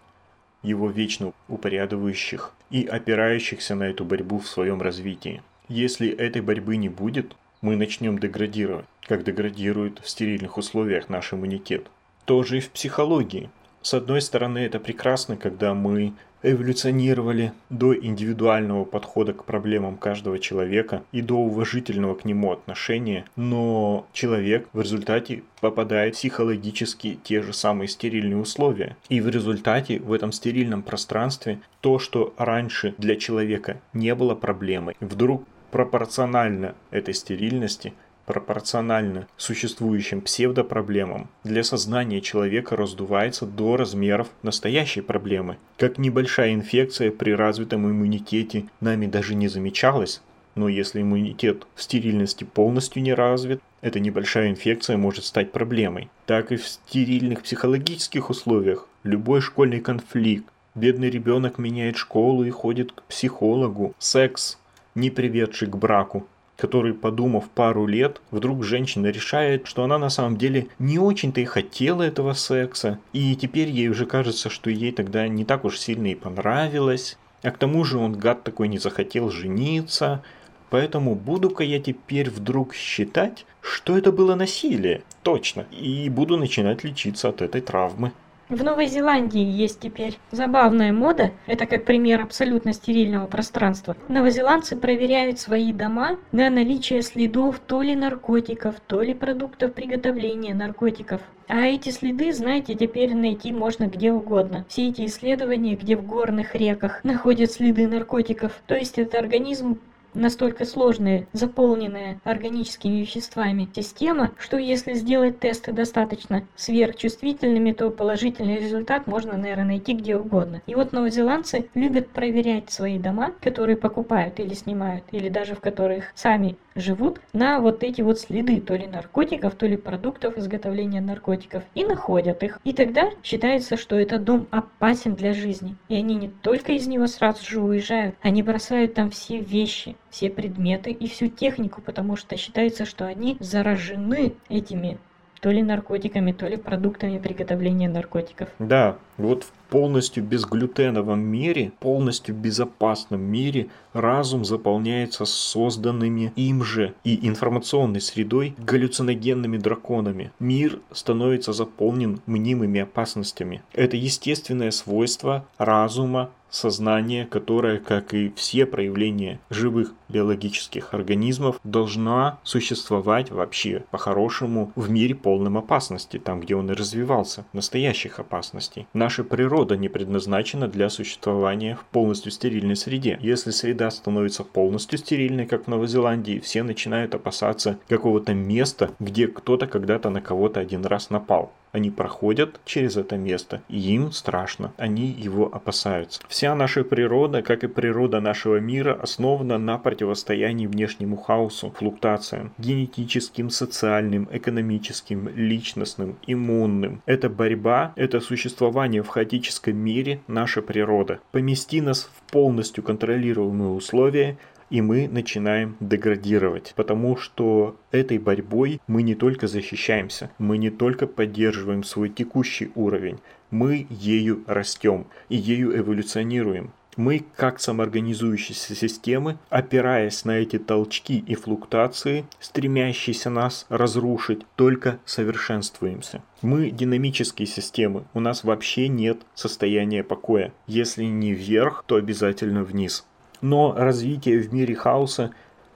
его вечно упорядывающих и опирающихся на эту борьбу в своем развитии. Если этой борьбы не будет, мы начнем деградировать, как деградирует в стерильных условиях наш иммунитет. Тоже и в психологии. С одной стороны, это прекрасно, когда мы эволюционировали до индивидуального подхода к проблемам каждого человека и до уважительного к нему отношения, но человек в результате попадает в психологически те же самые стерильные условия. И в результате в этом стерильном пространстве то, что раньше для человека не было проблемой, вдруг пропорционально этой стерильности – пропорционально существующим псевдопроблемам, для сознания человека раздувается до размеров настоящей проблемы. Как небольшая инфекция при развитом иммунитете нами даже не замечалась, но если иммунитет в стерильности полностью не развит, эта небольшая инфекция может стать проблемой. Так и в стерильных психологических условиях любой школьный конфликт, бедный ребенок меняет школу и ходит к психологу, секс не приведший к браку, который, подумав пару лет, вдруг женщина решает, что она на самом деле не очень-то и хотела этого секса, и теперь ей уже кажется, что ей тогда не так уж сильно и понравилось, а к тому же он, гад такой, не захотел жениться, поэтому буду-ка я теперь вдруг считать, что это было насилие, точно, и буду начинать лечиться от этой травмы. В Новой Зеландии есть теперь забавная мода, это как пример абсолютно стерильного пространства. Новозеландцы проверяют свои дома на наличие следов то ли наркотиков, то ли продуктов приготовления наркотиков. А эти следы, знаете, теперь найти можно где угодно. Все эти исследования, где в горных реках находят следы наркотиков. То есть это организм настолько сложная, заполненная органическими веществами система, что если сделать тесты достаточно сверхчувствительными, то положительный результат можно, наверное, найти где угодно. И вот новозеландцы любят проверять свои дома, которые покупают или снимают, или даже в которых сами живут, на вот эти вот следы то ли наркотиков, то ли продуктов изготовления наркотиков, и находят их. И тогда считается, что этот дом опасен для жизни. И они не только из него сразу же уезжают, они бросают там все вещи, все предметы и всю технику, потому что считается, что они заражены этими то ли наркотиками, то ли продуктами приготовления наркотиков. Да, вот в полностью безглютеновом мире, полностью безопасном мире разум заполняется созданными им же и информационной средой галлюциногенными драконами. Мир становится заполнен мнимыми опасностями. Это естественное свойство разума, сознание, которое, как и все проявления живых биологических организмов, должна существовать вообще по-хорошему в мире полном опасности, там, где он и развивался, настоящих опасностей. Наша природа не предназначена для существования в полностью стерильной среде. Если среда становится полностью стерильной, как в Новой Зеландии, все начинают опасаться какого-то места, где кто-то когда-то на кого-то один раз напал. Они проходят через это место, и им страшно, они его опасаются. Вся наша природа, как и природа нашего мира, основана на противостоянии внешнему хаосу, флуктациям, генетическим, социальным, экономическим, личностным, иммунным. Это борьба, это существование в хаотическом мире, наша природа. Помести нас в полностью контролируемые условия, и мы начинаем деградировать, потому что этой борьбой мы не только защищаемся, мы не только поддерживаем свой текущий уровень, мы ею растем и ею эволюционируем. Мы, как самоорганизующиеся системы, опираясь на эти толчки и флуктуации, стремящиеся нас разрушить, только совершенствуемся. Мы динамические системы, у нас вообще нет состояния покоя. Если не вверх, то обязательно вниз. Но развитие в мире хаоса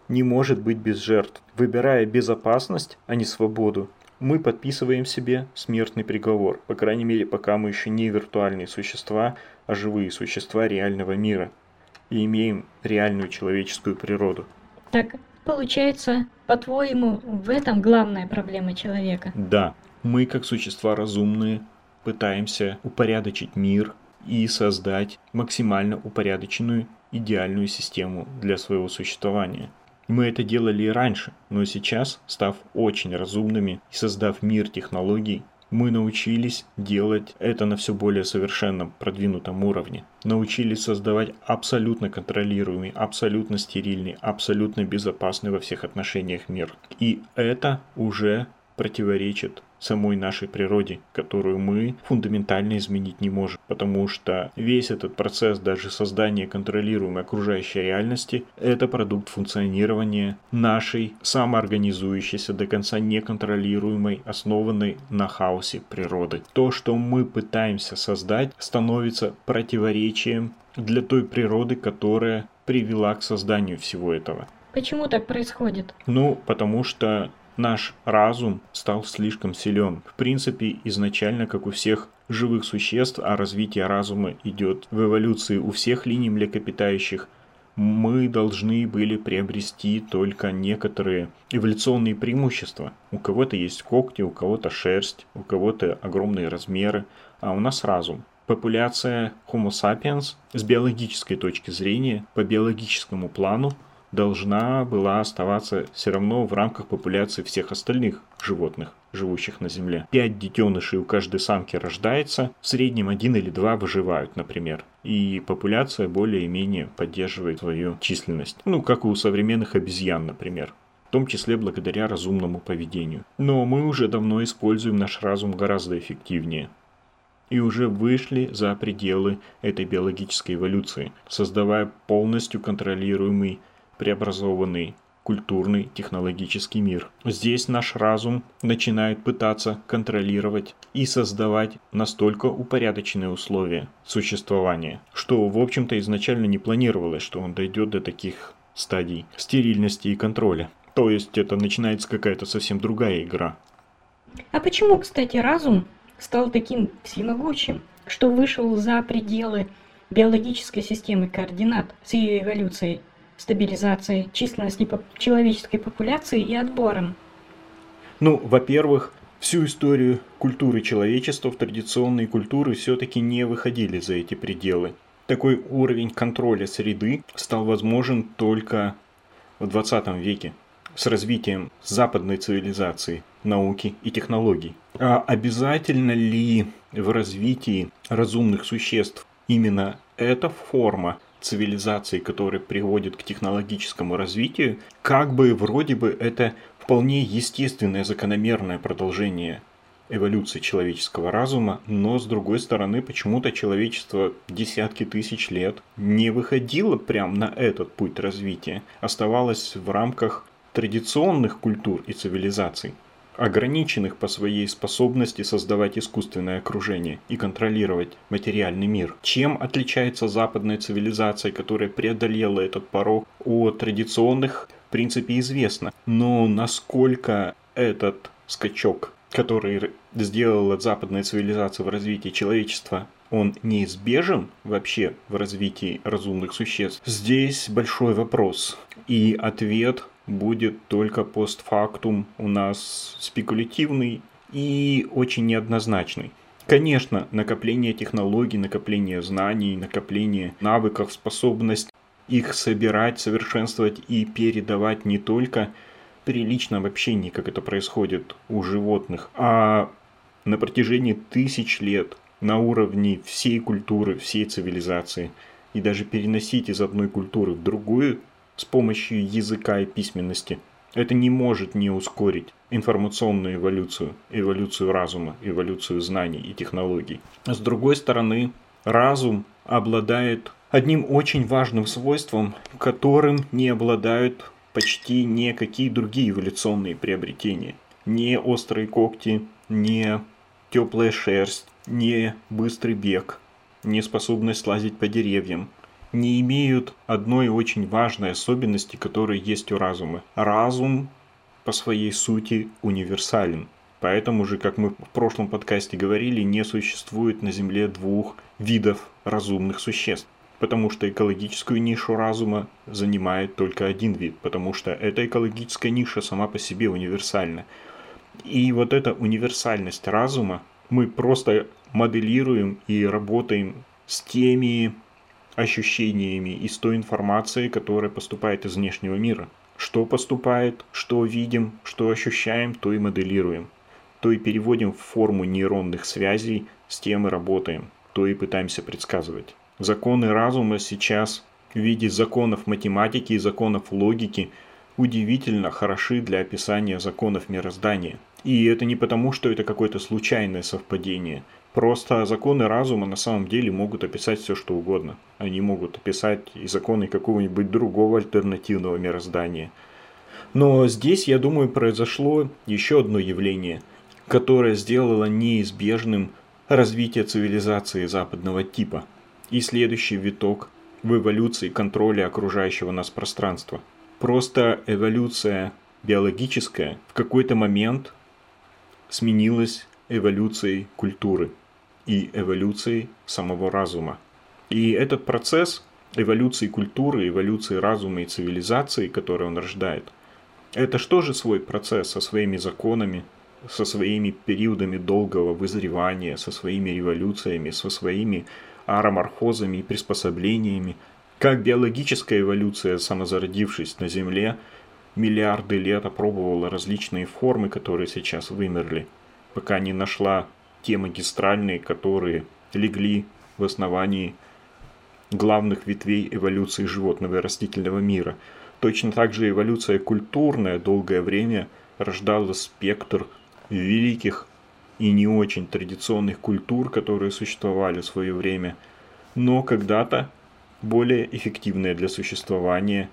не может быть без жертв. Выбирая безопасность, а не свободу, мы подписываем себе смертный приговор. По крайней мере, пока мы еще не виртуальные существа, а живые существа реального мира. И имеем реальную человеческую природу. Так, получается, по-твоему, в этом главная проблема человека? Да. Мы, как существа разумные, пытаемся упорядочить мир и создать максимально упорядоченную идеальную систему для своего существования. Мы это делали и раньше, но сейчас, став очень разумными и создав мир технологий, мы научились делать это на все более совершенном, продвинутом уровне. Научились создавать абсолютно контролируемый, абсолютно стерильный, абсолютно безопасный во всех отношениях мир. И это уже противоречит самой нашей природе, которую мы фундаментально изменить не можем. Потому что весь этот процесс даже создания контролируемой окружающей реальности – это продукт функционирования нашей самоорганизующейся, до конца неконтролируемой, основанной на хаосе природы. То, что мы пытаемся создать, становится противоречием для той природы, которая привела к созданию всего этого. Почему так происходит? Ну, потому что Наш разум стал слишком силен. В принципе, изначально, как у всех живых существ, а развитие разума идет в эволюции у всех линий млекопитающих, мы должны были приобрести только некоторые эволюционные преимущества. У кого-то есть когти, у кого-то шерсть, у кого-то огромные размеры, а у нас разум. Популяция Homo sapiens с биологической точки зрения, по биологическому плану, должна была оставаться все равно в рамках популяции всех остальных животных, живущих на Земле. Пять детенышей у каждой самки рождается, в среднем один или два выживают, например. И популяция более-менее поддерживает свою численность. Ну, как у современных обезьян, например в том числе благодаря разумному поведению. Но мы уже давно используем наш разум гораздо эффективнее и уже вышли за пределы этой биологической эволюции, создавая полностью контролируемый, преобразованный культурный, технологический мир. Здесь наш разум начинает пытаться контролировать и создавать настолько упорядоченные условия существования, что, в общем-то, изначально не планировалось, что он дойдет до таких стадий стерильности и контроля. То есть это начинается какая-то совсем другая игра. А почему, кстати, разум стал таким всемогущим, что вышел за пределы биологической системы координат с ее эволюцией, стабилизацией численности человеческой популяции и отбором? Ну, во-первых, всю историю культуры человечества в традиционные культуры все-таки не выходили за эти пределы. Такой уровень контроля среды стал возможен только в 20 веке с развитием западной цивилизации, науки и технологий. А обязательно ли в развитии разумных существ именно эта форма цивилизации, которая приводит к технологическому развитию, как бы вроде бы это вполне естественное закономерное продолжение эволюции человеческого разума, но с другой стороны почему-то человечество десятки тысяч лет не выходило прямо на этот путь развития, оставалось в рамках традиционных культур и цивилизаций, ограниченных по своей способности создавать искусственное окружение и контролировать материальный мир. Чем отличается западная цивилизация, которая преодолела этот порог от традиционных, в принципе, известно. Но насколько этот скачок, который сделала западная цивилизация в развитии человечества, он неизбежен вообще в развитии разумных существ? Здесь большой вопрос. И ответ будет только постфактум у нас спекулятивный и очень неоднозначный. Конечно, накопление технологий, накопление знаний, накопление навыков, способность их собирать, совершенствовать и передавать не только при личном общении, как это происходит у животных, а на протяжении тысяч лет на уровне всей культуры, всей цивилизации. И даже переносить из одной культуры в другую с помощью языка и письменности. Это не может не ускорить информационную эволюцию, эволюцию разума, эволюцию знаний и технологий. С другой стороны, разум обладает одним очень важным свойством, которым не обладают почти никакие другие эволюционные приобретения. Не острые когти, не теплая шерсть, не быстрый бег, не способность слазить по деревьям, не имеют одной очень важной особенности, которая есть у разума. Разум по своей сути универсален. Поэтому же, как мы в прошлом подкасте говорили, не существует на Земле двух видов разумных существ. Потому что экологическую нишу разума занимает только один вид, потому что эта экологическая ниша сама по себе универсальна. И вот эта универсальность разума мы просто моделируем и работаем с теми ощущениями и с той информацией, которая поступает из внешнего мира. Что поступает, что видим, что ощущаем, то и моделируем. То и переводим в форму нейронных связей, с тем и работаем, то и пытаемся предсказывать. Законы разума сейчас в виде законов математики и законов логики удивительно хороши для описания законов мироздания. И это не потому, что это какое-то случайное совпадение. Просто законы разума на самом деле могут описать все, что угодно. Они могут описать и законы какого-нибудь другого альтернативного мироздания. Но здесь, я думаю, произошло еще одно явление, которое сделало неизбежным развитие цивилизации западного типа и следующий виток в эволюции контроля окружающего нас пространства. Просто эволюция биологическая в какой-то момент сменилась эволюцией культуры – и эволюции самого разума. И этот процесс эволюции культуры, эволюции разума и цивилизации, который он рождает, это что же свой процесс со своими законами, со своими периодами долгого вызревания, со своими революциями, со своими ароморфозами и приспособлениями, Как биологическая эволюция, самозародившись на Земле, миллиарды лет опробовала различные формы, которые сейчас вымерли, пока не нашла те магистральные, которые легли в основании главных ветвей эволюции животного и растительного мира. Точно так же эволюция культурная долгое время рождала спектр великих и не очень традиционных культур, которые существовали в свое время, но когда-то более эффективное для существования,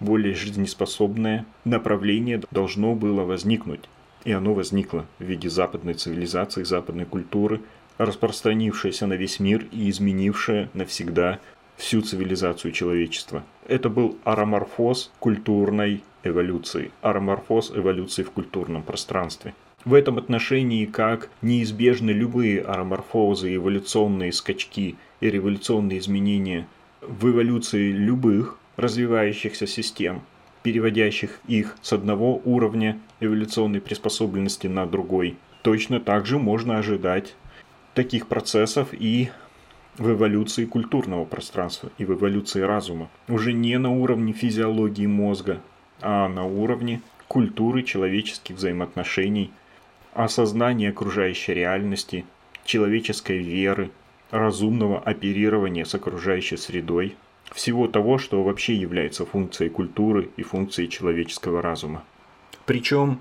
более жизнеспособное направление должно было возникнуть. И оно возникло в виде западной цивилизации, западной культуры, распространившееся на весь мир и изменившее навсегда всю цивилизацию человечества. Это был ароморфоз культурной эволюции, ароморфоз эволюции в культурном пространстве. В этом отношении как неизбежны любые ароморфозы, эволюционные скачки и революционные изменения в эволюции любых развивающихся систем, переводящих их с одного уровня эволюционной приспособленности на другой. Точно так же можно ожидать таких процессов и в эволюции культурного пространства и в эволюции разума. Уже не на уровне физиологии мозга, а на уровне культуры человеческих взаимоотношений, осознания окружающей реальности, человеческой веры, разумного оперирования с окружающей средой, всего того, что вообще является функцией культуры и функцией человеческого разума. Причем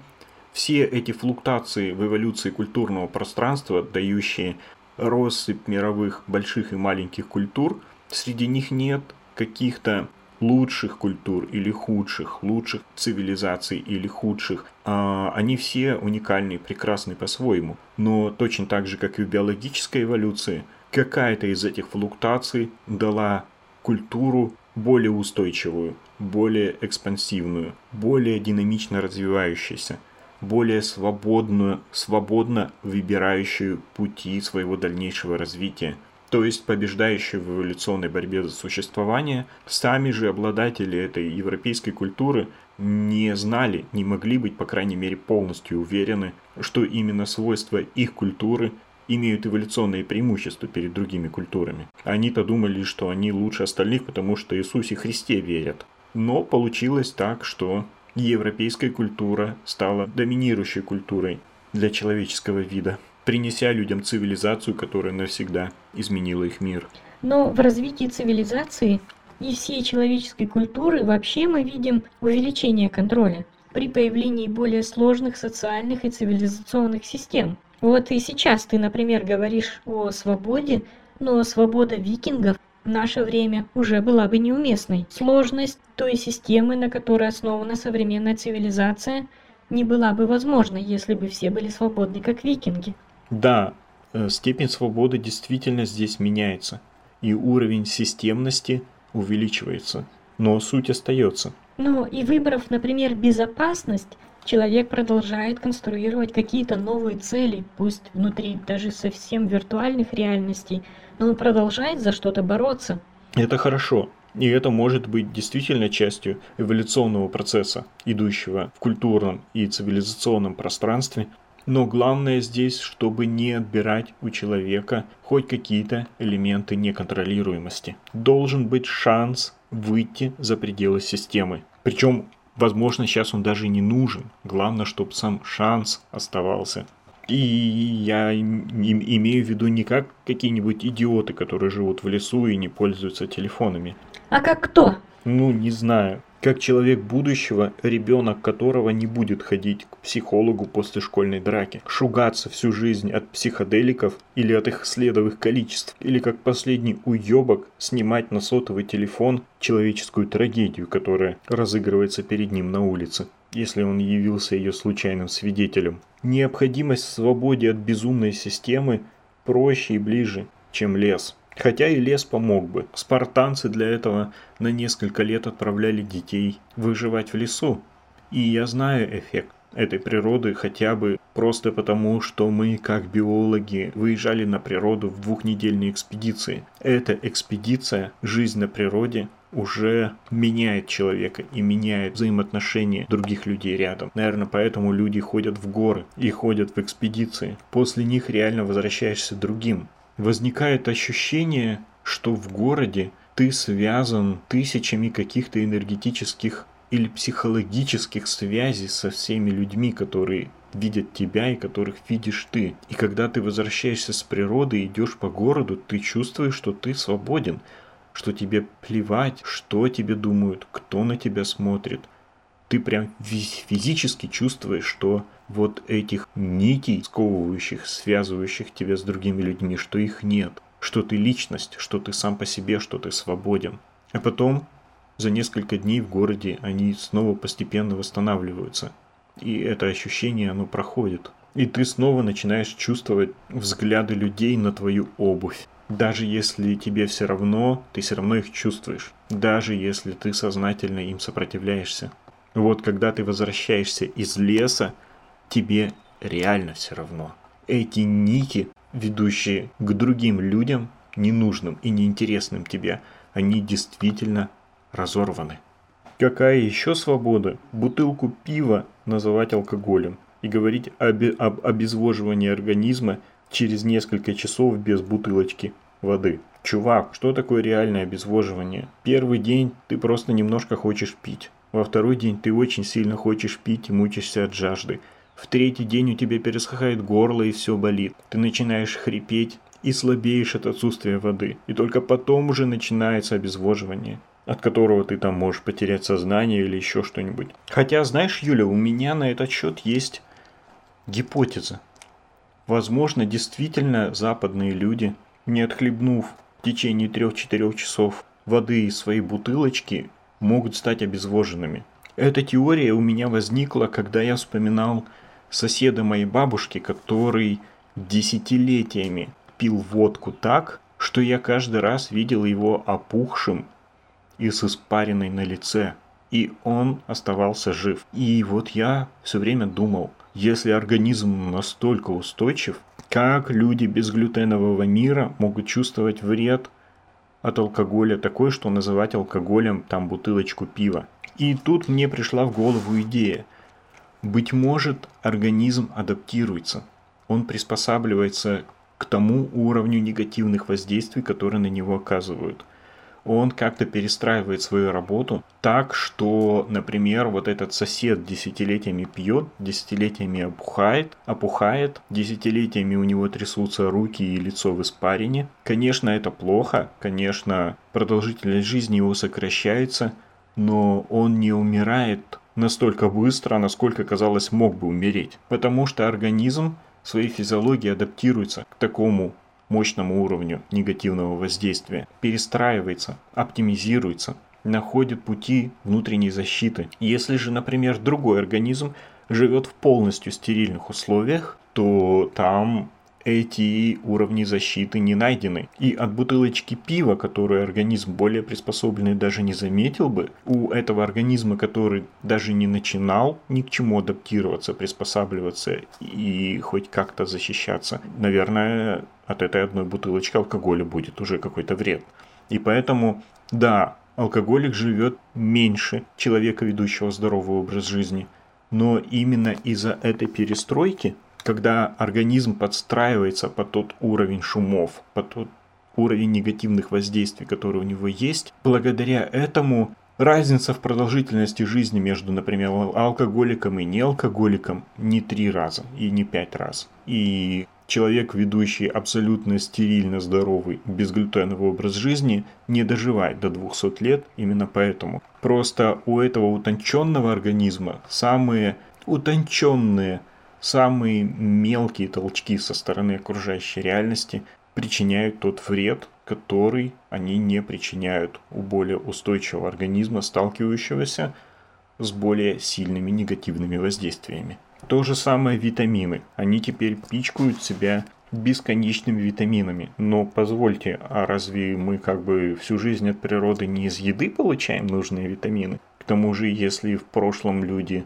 все эти флуктуации в эволюции культурного пространства, дающие россыпь мировых больших и маленьких культур, среди них нет каких-то лучших культур или худших, лучших цивилизаций или худших. А, они все уникальны прекрасны по-своему. Но точно так же, как и в биологической эволюции, какая-то из этих флуктуаций дала культуру более устойчивую, более экспансивную, более динамично развивающуюся, более свободную, свободно выбирающую пути своего дальнейшего развития, то есть побеждающую в эволюционной борьбе за существование, сами же обладатели этой европейской культуры не знали, не могли быть, по крайней мере, полностью уверены, что именно свойства их культуры имеют эволюционные преимущества перед другими культурами. Они-то думали, что они лучше остальных, потому что Иисусе Христе верят. Но получилось так, что европейская культура стала доминирующей культурой для человеческого вида, принеся людям цивилизацию, которая навсегда изменила их мир. Но в развитии цивилизации и всей человеческой культуры вообще мы видим увеличение контроля при появлении более сложных социальных и цивилизационных систем. Вот и сейчас ты, например, говоришь о свободе, но свобода викингов в наше время уже была бы неуместной. Сложность той системы, на которой основана современная цивилизация, не была бы возможна, если бы все были свободны, как викинги. Да, э, степень свободы действительно здесь меняется, и уровень системности увеличивается, но суть остается. Ну и выбрав, например, безопасность, человек продолжает конструировать какие-то новые цели, пусть внутри даже совсем виртуальных реальностей, но он продолжает за что-то бороться. Это хорошо. И это может быть действительно частью эволюционного процесса, идущего в культурном и цивилизационном пространстве. Но главное здесь, чтобы не отбирать у человека хоть какие-то элементы неконтролируемости. Должен быть шанс выйти за пределы системы. Причем Возможно, сейчас он даже не нужен. Главное, чтобы сам шанс оставался. И я имею в виду не как какие-нибудь идиоты, которые живут в лесу и не пользуются телефонами. А как кто? Ну, не знаю как человек будущего, ребенок которого не будет ходить к психологу после школьной драки, шугаться всю жизнь от психоделиков или от их следовых количеств, или как последний уебок снимать на сотовый телефон человеческую трагедию, которая разыгрывается перед ним на улице, если он явился ее случайным свидетелем. Необходимость в свободе от безумной системы проще и ближе, чем лес. Хотя и лес помог бы. Спартанцы для этого на несколько лет отправляли детей выживать в лесу. И я знаю эффект этой природы хотя бы просто потому, что мы, как биологи, выезжали на природу в двухнедельные экспедиции. Эта экспедиция, жизнь на природе, уже меняет человека и меняет взаимоотношения других людей рядом. Наверное, поэтому люди ходят в горы и ходят в экспедиции. После них реально возвращаешься другим возникает ощущение, что в городе ты связан тысячами каких-то энергетических или психологических связей со всеми людьми, которые видят тебя и которых видишь ты. И когда ты возвращаешься с природы и идешь по городу, ты чувствуешь, что ты свободен, что тебе плевать, что тебе думают, кто на тебя смотрит. Ты прям физически чувствуешь, что вот этих нитей, сковывающих, связывающих тебя с другими людьми, что их нет, что ты личность, что ты сам по себе, что ты свободен. А потом за несколько дней в городе они снова постепенно восстанавливаются. И это ощущение, оно проходит. И ты снова начинаешь чувствовать взгляды людей на твою обувь. Даже если тебе все равно, ты все равно их чувствуешь. Даже если ты сознательно им сопротивляешься. Вот когда ты возвращаешься из леса, тебе реально все равно. Эти нити, ведущие к другим людям, ненужным и неинтересным тебе, они действительно разорваны. Какая еще свобода? Бутылку пива называть алкоголем и говорить об, об обезвоживании организма через несколько часов без бутылочки воды. Чувак, что такое реальное обезвоживание? Первый день ты просто немножко хочешь пить. Во второй день ты очень сильно хочешь пить и мучишься от жажды. В третий день у тебя пересыхает горло и все болит. Ты начинаешь хрипеть и слабеешь от отсутствия воды. И только потом уже начинается обезвоживание от которого ты там можешь потерять сознание или еще что-нибудь. Хотя, знаешь, Юля, у меня на этот счет есть гипотеза. Возможно, действительно западные люди, не отхлебнув в течение 3-4 часов воды из своей бутылочки, могут стать обезвоженными. Эта теория у меня возникла, когда я вспоминал соседа моей бабушки, который десятилетиями пил водку так, что я каждый раз видел его опухшим и с испариной на лице. И он оставался жив. И вот я все время думал, если организм настолько устойчив, как люди безглютенового мира могут чувствовать вред от алкоголя такой, что называть алкоголем там бутылочку пива. И тут мне пришла в голову идея. Быть может, организм адаптируется. Он приспосабливается к тому уровню негативных воздействий, которые на него оказывают он как-то перестраивает свою работу так, что, например, вот этот сосед десятилетиями пьет, десятилетиями опухает, опухает, десятилетиями у него трясутся руки и лицо в испарине. Конечно, это плохо, конечно, продолжительность жизни его сокращается, но он не умирает настолько быстро, насколько, казалось, мог бы умереть. Потому что организм своей физиологии адаптируется к такому мощному уровню негативного воздействия, перестраивается, оптимизируется, находит пути внутренней защиты. Если же, например, другой организм живет в полностью стерильных условиях, то там эти уровни защиты не найдены. И от бутылочки пива, которую организм более приспособленный даже не заметил бы, у этого организма, который даже не начинал ни к чему адаптироваться, приспосабливаться и хоть как-то защищаться, наверное, от этой одной бутылочки алкоголя будет уже какой-то вред. И поэтому, да, алкоголик живет меньше человека, ведущего здоровый образ жизни, но именно из-за этой перестройки когда организм подстраивается под тот уровень шумов, под тот уровень негативных воздействий, которые у него есть, благодаря этому разница в продолжительности жизни между, например, алкоголиком и неалкоголиком не три раза и не пять раз. И человек, ведущий абсолютно стерильно здоровый, безглютеновый образ жизни, не доживает до 200 лет именно поэтому. Просто у этого утонченного организма самые утонченные Самые мелкие толчки со стороны окружающей реальности причиняют тот вред, который они не причиняют у более устойчивого организма, сталкивающегося с более сильными негативными воздействиями. То же самое витамины. Они теперь пичкают себя бесконечными витаминами. Но позвольте, а разве мы как бы всю жизнь от природы не из еды получаем нужные витамины? К тому же, если в прошлом люди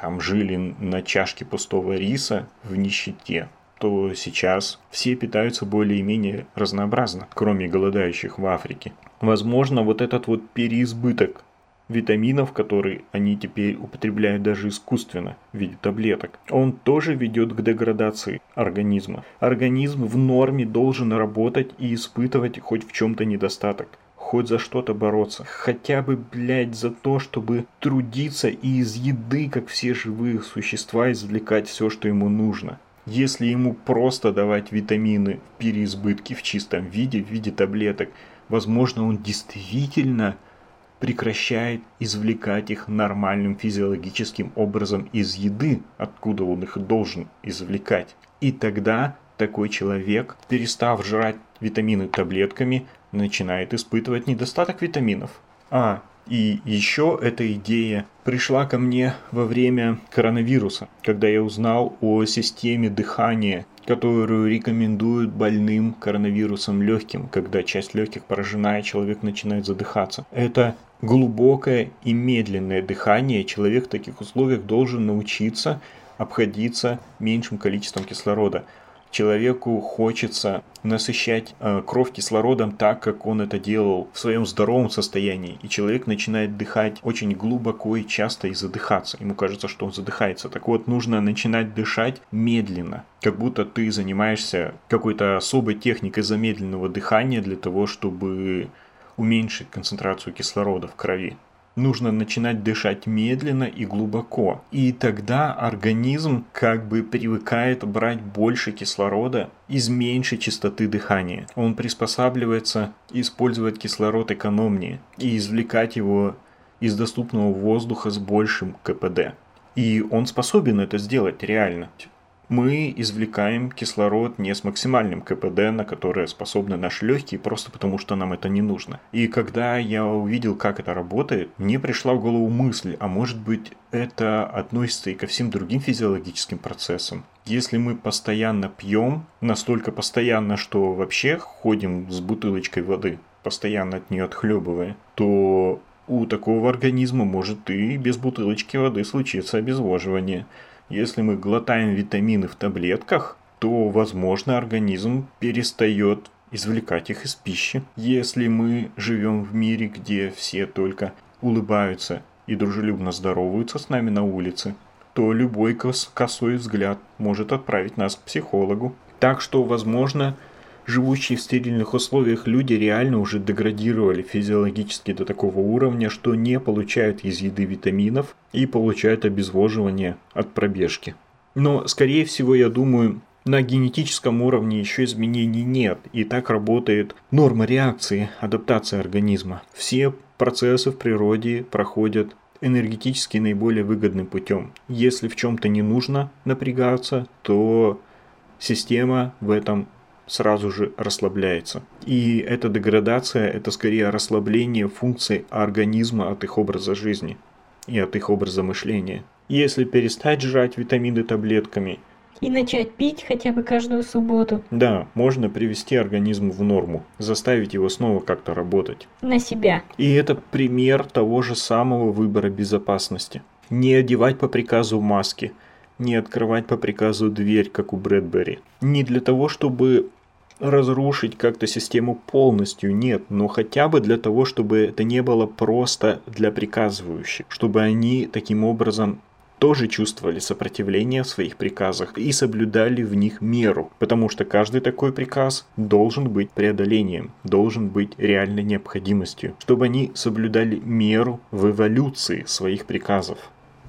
там жили на чашке пустого риса в нищете, то сейчас все питаются более-менее разнообразно, кроме голодающих в Африке. Возможно, вот этот вот переизбыток витаминов, которые они теперь употребляют даже искусственно в виде таблеток, он тоже ведет к деградации организма. Организм в норме должен работать и испытывать хоть в чем-то недостаток хоть за что-то бороться. Хотя бы, блядь, за то, чтобы трудиться и из еды, как все живые существа, извлекать все, что ему нужно. Если ему просто давать витамины в переизбытке в чистом виде, в виде таблеток, возможно, он действительно прекращает извлекать их нормальным физиологическим образом из еды, откуда он их должен извлекать. И тогда такой человек, перестав жрать витамины таблетками, начинает испытывать недостаток витаминов. А, и еще эта идея пришла ко мне во время коронавируса, когда я узнал о системе дыхания, которую рекомендуют больным коронавирусом легким, когда часть легких поражена и человек начинает задыхаться. Это глубокое и медленное дыхание. Человек в таких условиях должен научиться обходиться меньшим количеством кислорода человеку хочется насыщать э, кровь кислородом так, как он это делал в своем здоровом состоянии. И человек начинает дыхать очень глубоко и часто и задыхаться. Ему кажется, что он задыхается. Так вот, нужно начинать дышать медленно. Как будто ты занимаешься какой-то особой техникой замедленного дыхания для того, чтобы уменьшить концентрацию кислорода в крови нужно начинать дышать медленно и глубоко. И тогда организм как бы привыкает брать больше кислорода из меньшей частоты дыхания. Он приспосабливается использовать кислород экономнее и извлекать его из доступного воздуха с большим КПД. И он способен это сделать реально мы извлекаем кислород не с максимальным КПД, на которое способны наши легкие, просто потому что нам это не нужно. И когда я увидел, как это работает, мне пришла в голову мысль, а может быть это относится и ко всем другим физиологическим процессам. Если мы постоянно пьем, настолько постоянно, что вообще ходим с бутылочкой воды, постоянно от нее отхлебывая, то у такого организма может и без бутылочки воды случиться обезвоживание. Если мы глотаем витамины в таблетках, то, возможно, организм перестает извлекать их из пищи. Если мы живем в мире, где все только улыбаются и дружелюбно здороваются с нами на улице, то любой косой взгляд может отправить нас к психологу. Так что, возможно, живущие в стерильных условиях люди реально уже деградировали физиологически до такого уровня, что не получают из еды витаминов и получают обезвоживание от пробежки. Но, скорее всего, я думаю, на генетическом уровне еще изменений нет, и так работает норма реакции, адаптация организма. Все процессы в природе проходят энергетически наиболее выгодным путем. Если в чем-то не нужно напрягаться, то система в этом сразу же расслабляется. И эта деградация – это скорее расслабление функций организма от их образа жизни и от их образа мышления. Если перестать жрать витамины таблетками и начать пить хотя бы каждую субботу. Да, можно привести организм в норму, заставить его снова как-то работать. На себя. И это пример того же самого выбора безопасности. Не одевать по приказу маски, не открывать по приказу дверь, как у Брэдбери. Не для того, чтобы разрушить как-то систему полностью, нет, но хотя бы для того, чтобы это не было просто для приказывающих, чтобы они таким образом тоже чувствовали сопротивление в своих приказах и соблюдали в них меру, потому что каждый такой приказ должен быть преодолением, должен быть реальной необходимостью, чтобы они соблюдали меру в эволюции своих приказов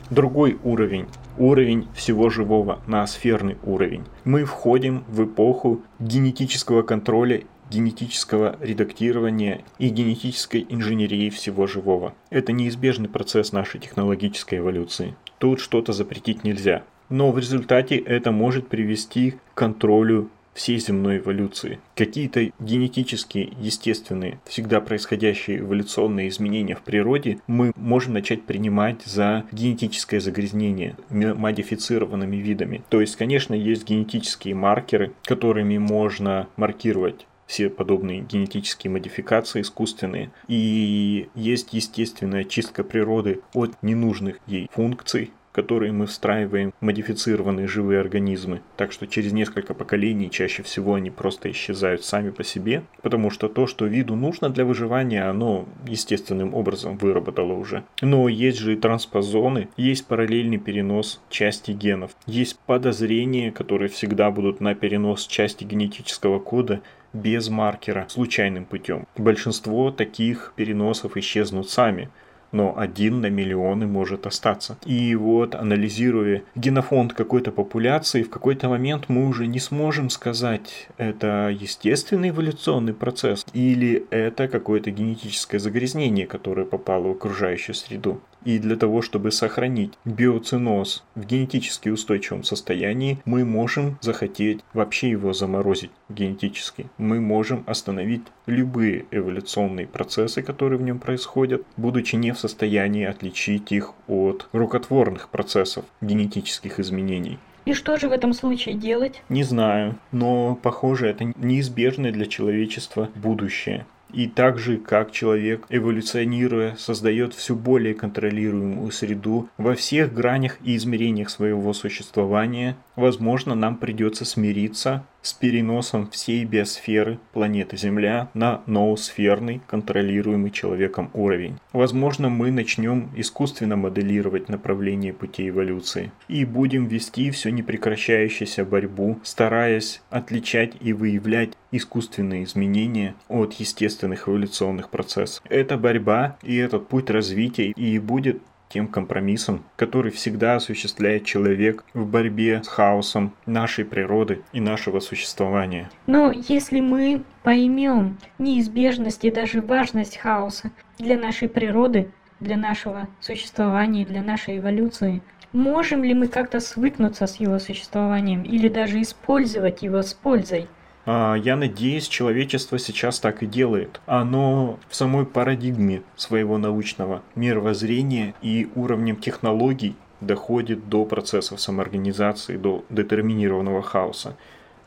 другой уровень, уровень всего живого, ноосферный уровень. Мы входим в эпоху генетического контроля генетического редактирования и генетической инженерии всего живого. Это неизбежный процесс нашей технологической эволюции. Тут что-то запретить нельзя. Но в результате это может привести к контролю всей земной эволюции. Какие-то генетические, естественные, всегда происходящие эволюционные изменения в природе мы можем начать принимать за генетическое загрязнение модифицированными видами. То есть, конечно, есть генетические маркеры, которыми можно маркировать все подобные генетические модификации искусственные. И есть естественная чистка природы от ненужных ей функций, которые мы встраиваем в модифицированные живые организмы. Так что через несколько поколений чаще всего они просто исчезают сами по себе, потому что то, что виду нужно для выживания, оно естественным образом выработало уже. Но есть же и транспозоны, есть параллельный перенос части генов, есть подозрения, которые всегда будут на перенос части генетического кода без маркера случайным путем. Большинство таких переносов исчезнут сами – но один на миллионы может остаться. И вот анализируя генофонд какой-то популяции, в какой-то момент мы уже не сможем сказать, это естественный эволюционный процесс или это какое-то генетическое загрязнение, которое попало в окружающую среду. И для того, чтобы сохранить биоциноз в генетически устойчивом состоянии, мы можем захотеть вообще его заморозить генетически. Мы можем остановить любые эволюционные процессы, которые в нем происходят, будучи не в состоянии отличить их от рукотворных процессов генетических изменений. И что же в этом случае делать? Не знаю, но похоже это неизбежное для человечества будущее. И так же, как человек, эволюционируя, создает все более контролируемую среду во всех гранях и измерениях своего существования, возможно, нам придется смириться с переносом всей биосферы планеты Земля на ноосферный, контролируемый человеком уровень. Возможно, мы начнем искусственно моделировать направление пути эволюции и будем вести всю непрекращающуюся борьбу, стараясь отличать и выявлять искусственные изменения от естественных эволюционных процессов. Эта борьба и этот путь развития и будет тем компромиссом, который всегда осуществляет человек в борьбе с хаосом нашей природы и нашего существования. Но если мы поймем неизбежность и даже важность хаоса для нашей природы, для нашего существования, для нашей эволюции, можем ли мы как-то свыкнуться с его существованием или даже использовать его с пользой? А, я надеюсь, человечество сейчас так и делает. Оно в самой парадигме своего научного мировоззрения и уровнем технологий доходит до процессов самоорганизации, до детерминированного хаоса.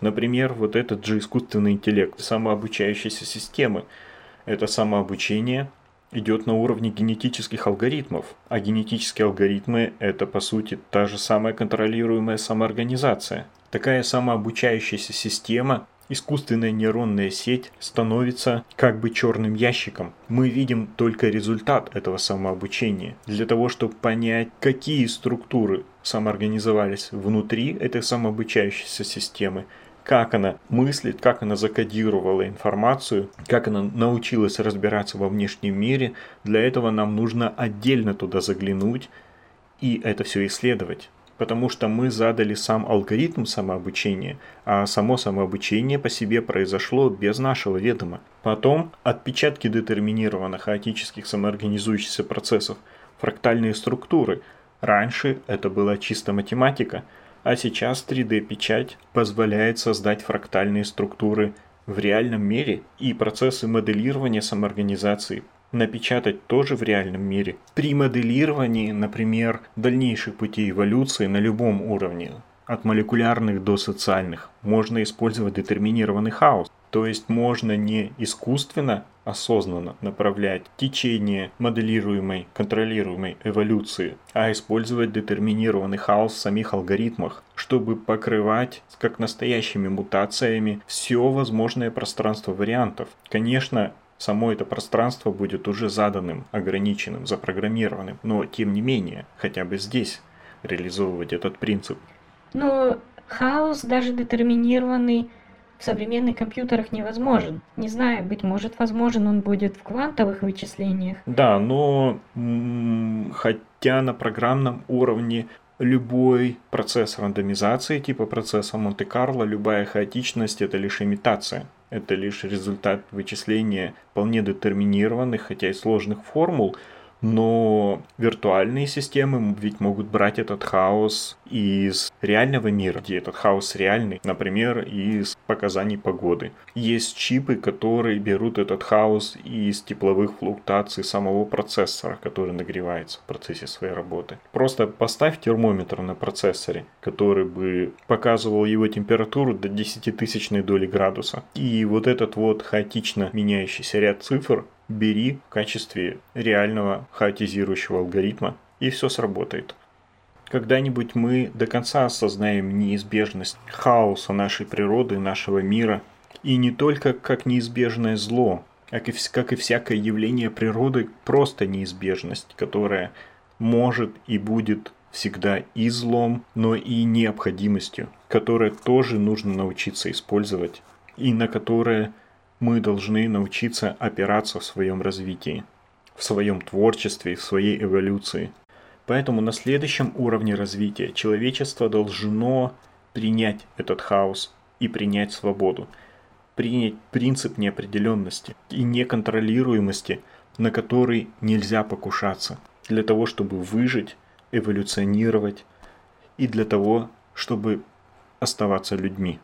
Например, вот этот же искусственный интеллект, самообучающиеся системы. Это самообучение идет на уровне генетических алгоритмов, а генетические алгоритмы – это, по сути, та же самая контролируемая самоорганизация. Такая самообучающаяся система искусственная нейронная сеть становится как бы черным ящиком. Мы видим только результат этого самообучения. Для того, чтобы понять, какие структуры самоорганизовались внутри этой самообучающейся системы, как она мыслит, как она закодировала информацию, как она научилась разбираться во внешнем мире, для этого нам нужно отдельно туда заглянуть и это все исследовать потому что мы задали сам алгоритм самообучения, а само самообучение по себе произошло без нашего ведома. Потом отпечатки детерминированных хаотических самоорганизующихся процессов, фрактальные структуры. Раньше это была чисто математика, а сейчас 3D-печать позволяет создать фрактальные структуры в реальном мире и процессы моделирования самоорганизации напечатать тоже в реальном мире. При моделировании, например, дальнейших путей эволюции на любом уровне, от молекулярных до социальных, можно использовать детерминированный хаос. То есть можно не искусственно, осознанно направлять течение моделируемой, контролируемой эволюции, а использовать детерминированный хаос в самих алгоритмах, чтобы покрывать, как настоящими мутациями, все возможное пространство вариантов. Конечно, само это пространство будет уже заданным, ограниченным, запрограммированным, но тем не менее, хотя бы здесь реализовывать этот принцип. Но хаос, даже детерминированный, в современных компьютерах невозможен. Не знаю, быть может, возможен он будет в квантовых вычислениях. Да, но хотя на программном уровне любой процесс рандомизации, типа процесса Монте-Карло, любая хаотичность – это лишь имитация. Это лишь результат вычисления вполне детерминированных, хотя и сложных формул, но виртуальные системы ведь могут брать этот хаос из реального мира, где этот хаос реальный, например, из показаний погоды. Есть чипы, которые берут этот хаос из тепловых флуктуаций самого процессора, который нагревается в процессе своей работы. Просто поставь термометр на процессоре, который бы показывал его температуру до 10 тысячной доли градуса. И вот этот вот хаотично меняющийся ряд цифр бери в качестве реального хаотизирующего алгоритма, и все сработает. Когда-нибудь мы до конца осознаем неизбежность хаоса нашей природы, нашего мира, и не только как неизбежное зло, как и, как и всякое явление природы, просто неизбежность, которая может и будет всегда и злом, но и необходимостью, которое тоже нужно научиться использовать и на которые мы должны научиться опираться в своем развитии, в своем творчестве, в своей эволюции. Поэтому на следующем уровне развития человечество должно принять этот хаос и принять свободу, принять принцип неопределенности и неконтролируемости, на который нельзя покушаться, для того, чтобы выжить, эволюционировать и для того, чтобы оставаться людьми.